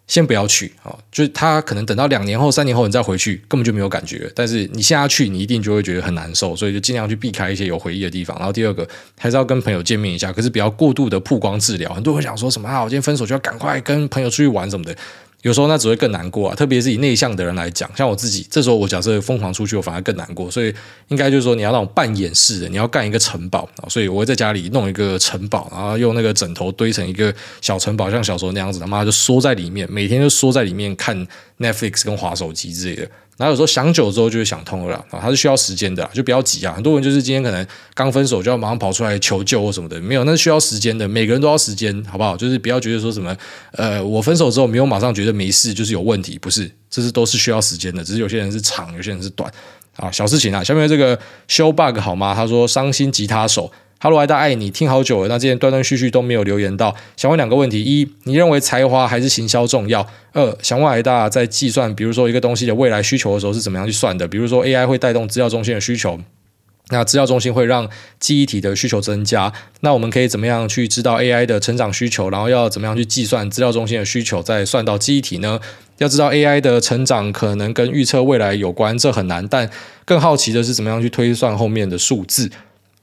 先不要去啊，就是他可能等到两年后、三年后你再回去，根本就没有感觉。但是你现在去，你一定就会觉得很难受，所以就尽量去避开一些有回忆的地方。然后第二个，还是要跟朋友见面一下，可是不要过度的曝光治疗。很多人想说什么啊，我今天分手就要赶快跟朋友出去玩什么的。有时候那只会更难过啊，特别是以内向的人来讲，像我自己，这时候我假设疯狂出去，我反而更难过。所以应该就是说，你要那种扮演式的，你要干一个城堡啊。所以我会在家里弄一个城堡，然后用那个枕头堆成一个小城堡，像小时候那样子，他妈就缩在里面，每天就缩在里面看 Netflix 跟滑手机之类的。然后有时候想久之后就会想通了啦，啊，它是需要时间的，就不要急啊。很多人就是今天可能刚分手就要马上跑出来求救或什么的，没有，那是需要时间的。每个人都要时间，好不好？就是不要觉得说什么，呃，我分手之后没有马上觉得没事，就是有问题，不是，这是都是需要时间的。只是有些人是长，有些人是短，啊，小事情啊。下面这个修 bug 好吗？他说伤心吉他手。哈喽，爱大爱你，听好久了。那之前断断续续都没有留言到，想问两个问题：一，你认为才华还是行销重要？二，想问爱大在计算，比如说一个东西的未来需求的时候是怎么样去算的？比如说 AI 会带动资料中心的需求，那资料中心会让记忆体的需求增加，那我们可以怎么样去知道 AI 的成长需求？然后要怎么样去计算资料中心的需求，再算到记忆体呢？要知道 AI 的成长可能跟预测未来有关，这很难，但更好奇的是怎么样去推算后面的数字。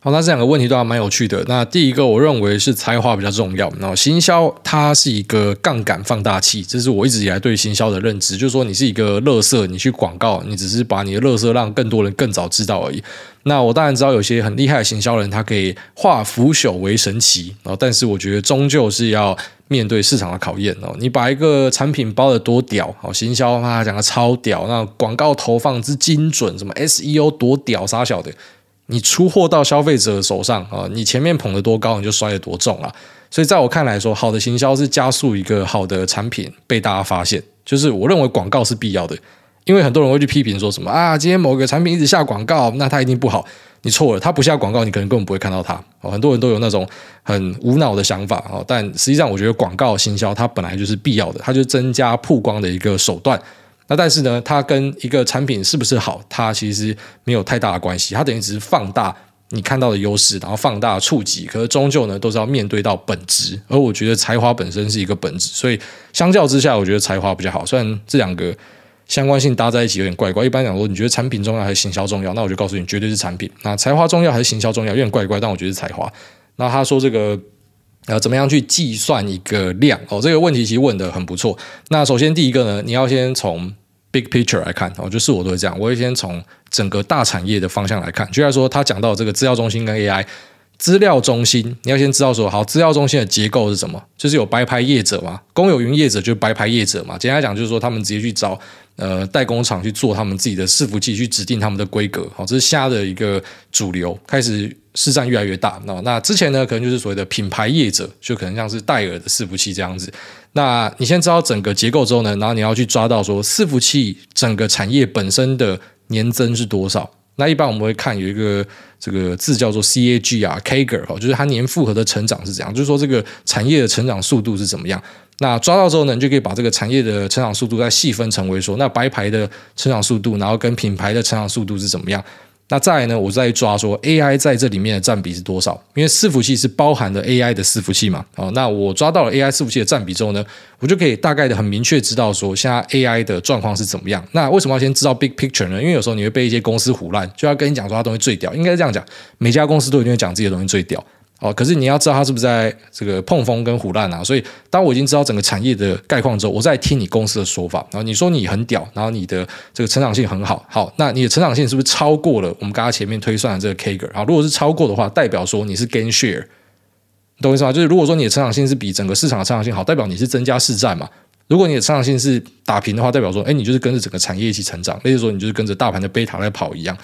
好，那这两个问题都还蛮有趣的。那第一个，我认为是才华比较重要。然后行销它是一个杠杆放大器，这是我一直以来对行销的认知，就是说你是一个垃圾，你去广告，你只是把你的垃圾让更多人更早知道而已。那我当然知道有些很厉害的行销人，他可以化腐朽为神奇。然后，但是我觉得终究是要面对市场的考验哦。你把一个产品包得多屌，好，行销啊讲的超屌，那广告投放之精准，什么 SEO 多屌，啥小的。你出货到消费者手上啊，你前面捧得多高，你就摔得多重啊。所以在我看来说，好的行销是加速一个好的产品被大家发现。就是我认为广告是必要的，因为很多人会去批评说什么啊，今天某个产品一直下广告，那它一定不好。你错了，它不下广告，你可能根本不会看到它。很多人都有那种很无脑的想法，但实际上我觉得广告行销它本来就是必要的，它就增加曝光的一个手段。那但是呢，它跟一个产品是不是好，它其实没有太大的关系。它等于只是放大你看到的优势，然后放大触及。可是终究呢，都是要面对到本质。而我觉得才华本身是一个本质，所以相较之下，我觉得才华比较好。虽然这两个相关性搭在一起有点怪怪。一般讲说，你觉得产品重要还是行销重要？那我就告诉你，绝对是产品。那才华重要还是行销重要？有点怪怪，但我觉得是才华。那他说这个。呃，怎么样去计算一个量？哦，这个问题其实问得很不错。那首先第一个呢，你要先从 big picture 来看，哦，就是我都会这样，我会先从整个大产业的方向来看。就像说他讲到这个资料中心跟 AI，资料中心你要先知道说，好，资料中心的结构是什么？就是有白牌业者嘛，公有云业者就是白牌业者嘛。简单来讲就是说，他们直接去找呃代工厂去做他们自己的伺服器，去指定他们的规格。好，这是虾的一个主流，开始。市占越来越大，那那之前呢，可能就是所谓的品牌业者，就可能像是戴尔的伺服器这样子。那你先知道整个结构之后呢，然后你要去抓到说伺服器整个产业本身的年增是多少。那一般我们会看有一个这个字叫做 CAG 啊，CAGR，就是它年复合的成长是怎样，就是说这个产业的成长速度是怎么样。那抓到之后呢，你就可以把这个产业的成长速度再细分成为说，那白牌的成长速度，然后跟品牌的成长速度是怎么样。那再来呢，我再抓说 AI 在这里面的占比是多少？因为伺服器是包含的 AI 的伺服器嘛。哦，那我抓到了 AI 伺服器的占比之后呢，我就可以大概的很明确知道说现在 AI 的状况是怎么样。那为什么要先知道 big picture 呢？因为有时候你会被一些公司唬烂，就要跟你讲说它东西最屌。应该是这样讲，每家公司都一定会讲自己的东西最屌。哦，可是你要知道它是不是在这个碰风跟唬烂啊？所以当我已经知道整个产业的概况之后，我再听你公司的说法。然后你说你很屌，然后你的这个成长性很好，好，那你的成长性是不是超过了我们刚刚前面推算的这个 CAGR？好，如果是超过的话，代表说你是 gain share，懂我意思吗？就是如果说你的成长性是比整个市场的成长性好，代表你是增加市占嘛。如果你的成长性是打平的话，代表说，哎，你就是跟着整个产业一起成长，例如说你就是跟着大盘的贝塔在跑一样。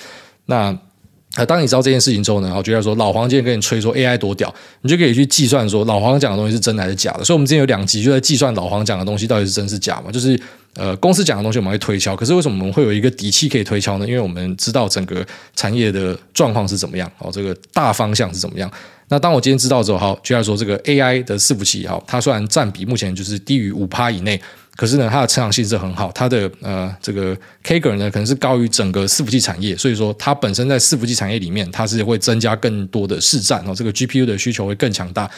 那那当你知道这件事情之后呢，我觉得说老黄今天跟你吹说 AI 多屌，你就可以去计算说老黄讲的东西是真还是假的。所以，我们之前有两集就在计算老黄讲的东西到底是真是假嘛。就是呃，公司讲的东西我们会推敲，可是为什么我们会有一个底气可以推敲呢？因为我们知道整个产业的状况是怎么样，哦，这个大方向是怎么样。那当我今天知道之后，好，就要说这个 AI 的伺服器，好，它虽然占比目前就是低于五趴以内。可是呢，它的成长性是很好，它的呃这个 CAGR 呢可能是高于整个伺服器产业，所以说它本身在伺服器产业里面，它是会增加更多的市占哦，这个 GPU 的需求会更强大。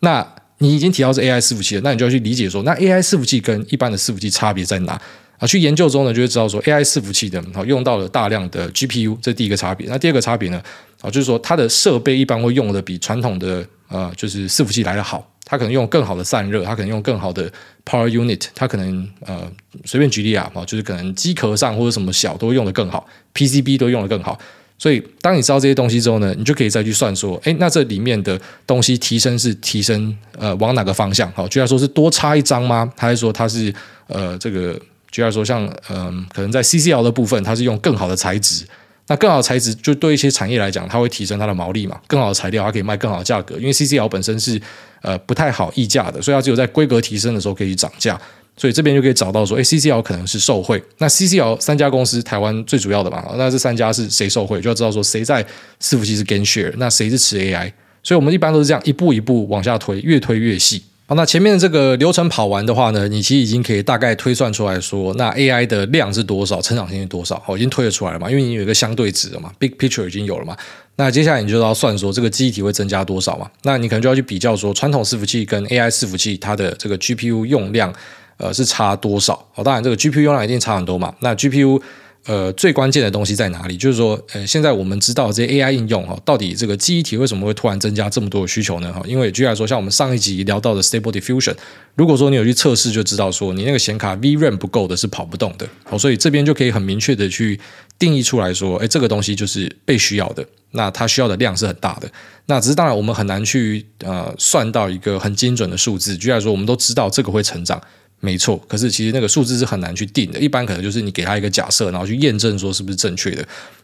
那你已经提到是 AI 伺服器了，那你就要去理解说，那 AI 伺服器跟一般的伺服器差别在哪啊？去研究中呢，就会知道说 AI 伺服器的用到了大量的 GPU，这第一个差别。那第二个差别呢啊，就是说它的设备一般会用的比传统的。呃，就是伺服器来得好，它可能用更好的散热，它可能用更好的 power unit，它可能呃随便举例啊，就是可能机壳上或者什么小都用得更好，PCB 都用得更好。所以当你知道这些东西之后呢，你就可以再去算说，诶，那这里面的东西提升是提升呃往哪个方向？好，居然说是多插一张吗？还是说它是呃这个举例说像嗯、可能在 CCL 的部分，它是用更好的材质。那更好的材质，就对一些产业来讲，它会提升它的毛利嘛。更好的材料，它可以卖更好的价格。因为 CCL 本身是呃不太好溢价的，所以它只有在规格提升的时候可以涨价。所以这边就可以找到说，哎，CCL 可能是受贿。那 CCL 三家公司，台湾最主要的嘛，那这三家是谁受贿？就要知道说谁在伺服器是 gain share，那谁是持 AI。所以我们一般都是这样一步一步往下推，越推越细。那前面这个流程跑完的话呢，你其实已经可以大概推算出来说，那 AI 的量是多少，成长性是多少，好，已经推得出来了嘛，因为你有一个相对值了嘛，big picture 已经有了嘛。那接下来你就要算说这个记忆体会增加多少嘛，那你可能就要去比较说传统伺服器跟 AI 伺服器它的这个 GPU 用量，呃，是差多少？好，当然这个 GPU 用量一定差很多嘛。那 GPU。呃，最关键的东西在哪里？就是说，呃，现在我们知道这些 AI 应用哈，到底这个记忆体为什么会突然增加这么多的需求呢？哈，因为举例来说，像我们上一集聊到的 Stable Diffusion，如果说你有去测试，就知道说你那个显卡 VRAM 不够的是跑不动的。好，所以这边就可以很明确的去定义出来说，哎，这个东西就是被需要的，那它需要的量是很大的。那只是当然我们很难去呃算到一个很精准的数字。举例来说，我们都知道这个会成长。没错，可是其实那个数字是很难去定的。一般可能就是你给他一个假设，然后去验证说是不是正确的。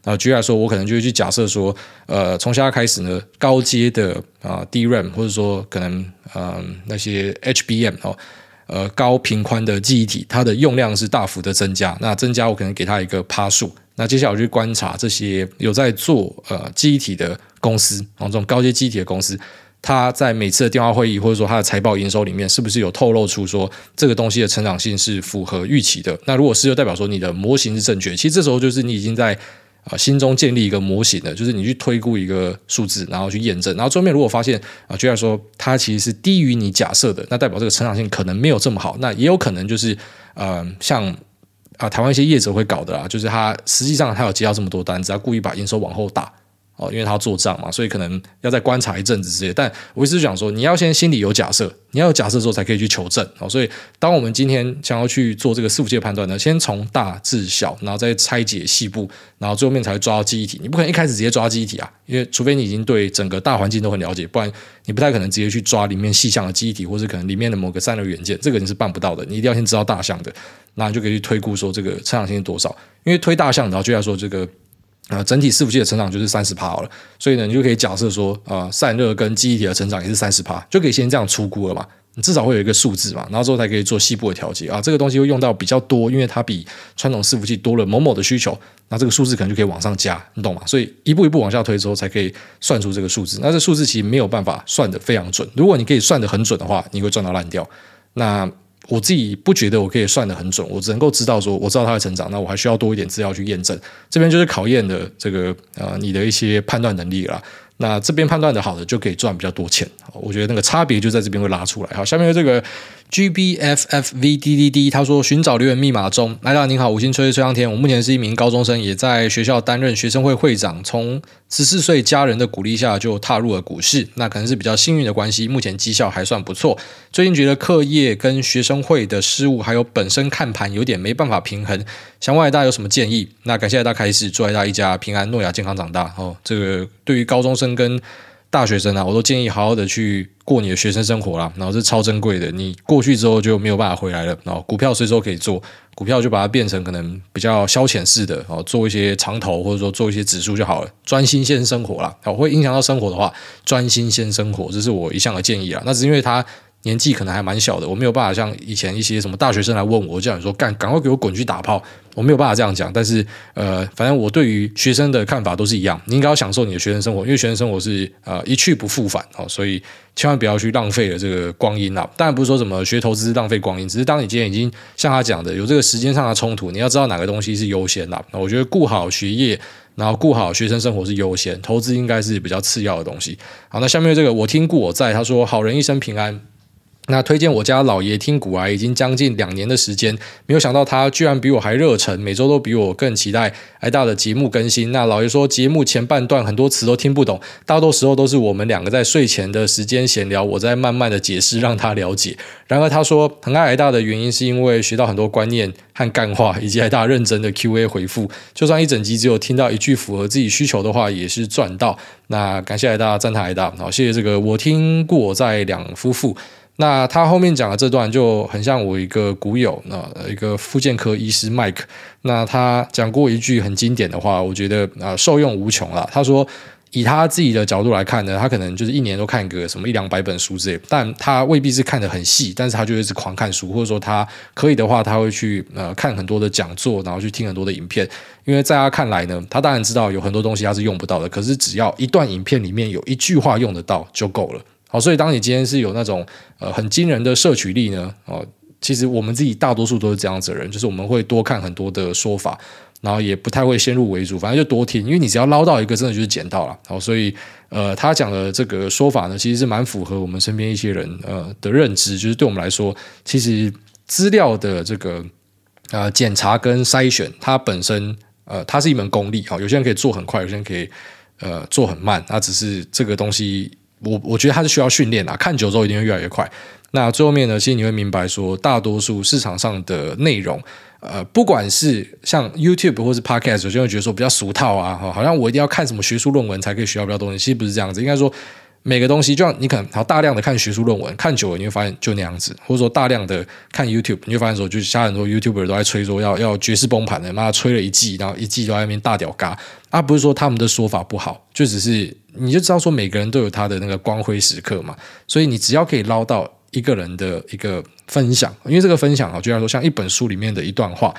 然后举例来说，我可能就会去假设说，呃，从现在开始呢，高阶的啊、呃、DRAM 或者说可能嗯、呃、那些 HBM 哦，呃高频宽的记忆体，它的用量是大幅的增加。那增加我可能给他一个趴数。那接下来我去观察这些有在做呃记忆体的公司，这种高阶记忆体的公司。他在每次的电话会议，或者说他的财报营收里面，是不是有透露出说这个东西的成长性是符合预期的？那如果是，就代表说你的模型是正确。其实这时候就是你已经在啊心中建立一个模型了，就是你去推估一个数字，然后去验证。然后最后面如果发现啊，就像说它其实是低于你假设的，那代表这个成长性可能没有这么好。那也有可能就是呃，像啊台湾一些业者会搞的啊，就是他实际上他有接到这么多单子，他故意把营收往后打。哦，因为他要做账嘛，所以可能要再观察一阵子之类。但我一直讲说，你要先心里有假设，你要有假设之后才可以去求证。哦，所以当我们今天想要去做这个伺服器的判断呢，先从大至小，然后再拆解细部，然后最后面才会抓到记忆体。你不可能一开始直接抓记忆体啊，因为除非你已经对整个大环境都很了解，不然你不太可能直接去抓里面细项的记忆体，或是可能里面的某个散热元件，这个你是办不到的。你一定要先知道大项的，那你就可以去推估说这个成长性是多少。因为推大项，然后就要说这个。啊，整体伺服器的成长就是三十趴好了，所以呢，你就可以假设说，呃，散热跟记忆体的成长也是三十趴，就可以先这样出估了嘛。你至少会有一个数字嘛，然后之后才可以做细部的调节啊。这个东西会用到比较多，因为它比传统伺服器多了某某的需求，那这个数字可能就可以往上加，你懂吗？所以一步一步往下推之后，才可以算出这个数字。那这数字其实没有办法算得非常准，如果你可以算得很准的话，你会赚到烂掉。那我自己不觉得我可以算得很准，我只能够知道说，我知道它的成长，那我还需要多一点资料去验证。这边就是考验的这个呃你的一些判断能力了。那这边判断的好的就可以赚比较多钱，我觉得那个差别就在这边会拉出来。好，下面这个。G B F F V D D D，他说寻找留言密码中。来到您好，五星吹吹上天。我目前是一名高中生，也在学校担任学生会会长。从十四岁家人的鼓励下，就踏入了股市。那可能是比较幸运的关系，目前绩效还算不错。最近觉得课业跟学生会的事务，还有本身看盘有点没办法平衡。想问大家有什么建议？那感谢大家开始，祝大家一家平安、诺亚、健康长大。哦，这个对于高中生跟大学生啊，我都建议好好的去过你的学生生活啦。然后是超珍贵的，你过去之后就没有办法回来了。然后股票随时都可以做，股票就把它变成可能比较消遣式的哦，做一些长投或者说做一些指数就好了。专心先生活啦，好，会影响到生活的话，专心先生活，这是我一向的建议啊。那是因为它。年纪可能还蛮小的，我没有办法像以前一些什么大学生来问我，叫你说干，赶快给我滚去打炮，我没有办法这样讲。但是呃，反正我对于学生的看法都是一样，你应该要享受你的学生生活，因为学生生活是呃一去不复返哦，所以千万不要去浪费了这个光阴啦。当然不是说什么学投资浪费光阴，只是当你今天已经像他讲的有这个时间上的冲突，你要知道哪个东西是优先啦。那我觉得顾好学业，然后顾好学生生活是优先，投资应该是比较次要的东西。好，那下面这个我听故我在，他说好人一生平安。那推荐我家老爷听股癌已经将近两年的时间，没有想到他居然比我还热忱，每周都比我更期待癌大的节目更新。那老爷说节目前半段很多词都听不懂，大多时候都是我们两个在睡前的时间闲聊，我在慢慢的解释让他了解。然而他说很爱癌大的原因是因为学到很多观念和干话，以及癌大认真的 Q&A 回复，就算一整集只有听到一句符合自己需求的话，也是赚到。那感谢癌大，赞叹癌大，好，谢谢这个我听过在两夫妇。那他后面讲的这段就很像我一个股友，那一个复健科医师 Mike，那他讲过一句很经典的话，我觉得啊受用无穷了。他说，以他自己的角度来看呢，他可能就是一年都看个什么一两百本书之类，但他未必是看得很细，但是他就一直狂看书，或者说他可以的话，他会去呃看很多的讲座，然后去听很多的影片，因为在他看来呢，他当然知道有很多东西他是用不到的，可是只要一段影片里面有一句话用得到就够了。好，所以当你今天是有那种呃很惊人的摄取力呢，哦，其实我们自己大多数都是这样子的人，就是我们会多看很多的说法，然后也不太会先入为主，反正就多听，因为你只要捞到一个，真的就是捡到了。好，所以呃，他讲的这个说法呢，其实是蛮符合我们身边一些人呃的认知，就是对我们来说，其实资料的这个呃检查跟筛选，它本身呃它是一门功力。好，有些人可以做很快，有些人可以呃做很慢，那只是这个东西。我我觉得它是需要训练啊，看久之后一定会越来越快。那最后面呢，其实你会明白说，大多数市场上的内容，呃，不管是像 YouTube 或是 Podcast，有些人会觉得说比较俗套啊，好像我一定要看什么学术论文才可以学到比较多东西。其实不是这样子，应该说。每个东西，就像你可能好大量的看学术论文，看久了你会发现就那样子，或者说大量的看 YouTube，你会发现说，就是像很多 YouTuber 都在吹说要要绝世崩盘的，妈吹了一季，然后一季都在那边大屌嘎，啊，不是说他们的说法不好，就只是你就知道说每个人都有他的那个光辉时刻嘛，所以你只要可以捞到一个人的一个分享，因为这个分享啊，就像说像一本书里面的一段话，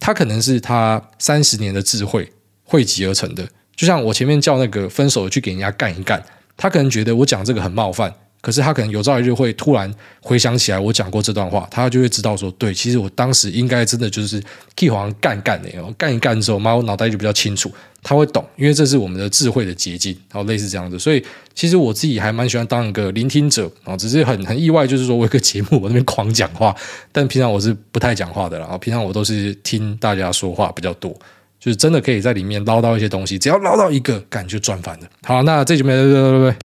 它可能是他三十年的智慧汇集而成的，就像我前面叫那个分手去给人家干一干。他可能觉得我讲这个很冒犯，可是他可能有朝一日会突然回想起来我讲过这段话，他就会知道说，对，其实我当时应该真的就是替黄干干的，干一干之后，妈，我脑袋就比较清楚，他会懂，因为这是我们的智慧的结晶，然后类似这样子，所以其实我自己还蛮喜欢当一个聆听者啊，只是很很意外，就是说我有个节目我那边狂讲话，但平常我是不太讲话的啦，然后平常我都是听大家说话比较多。就是真的可以在里面捞到一些东西，只要捞到一个，感觉赚翻了。好，那这集没了，拜拜。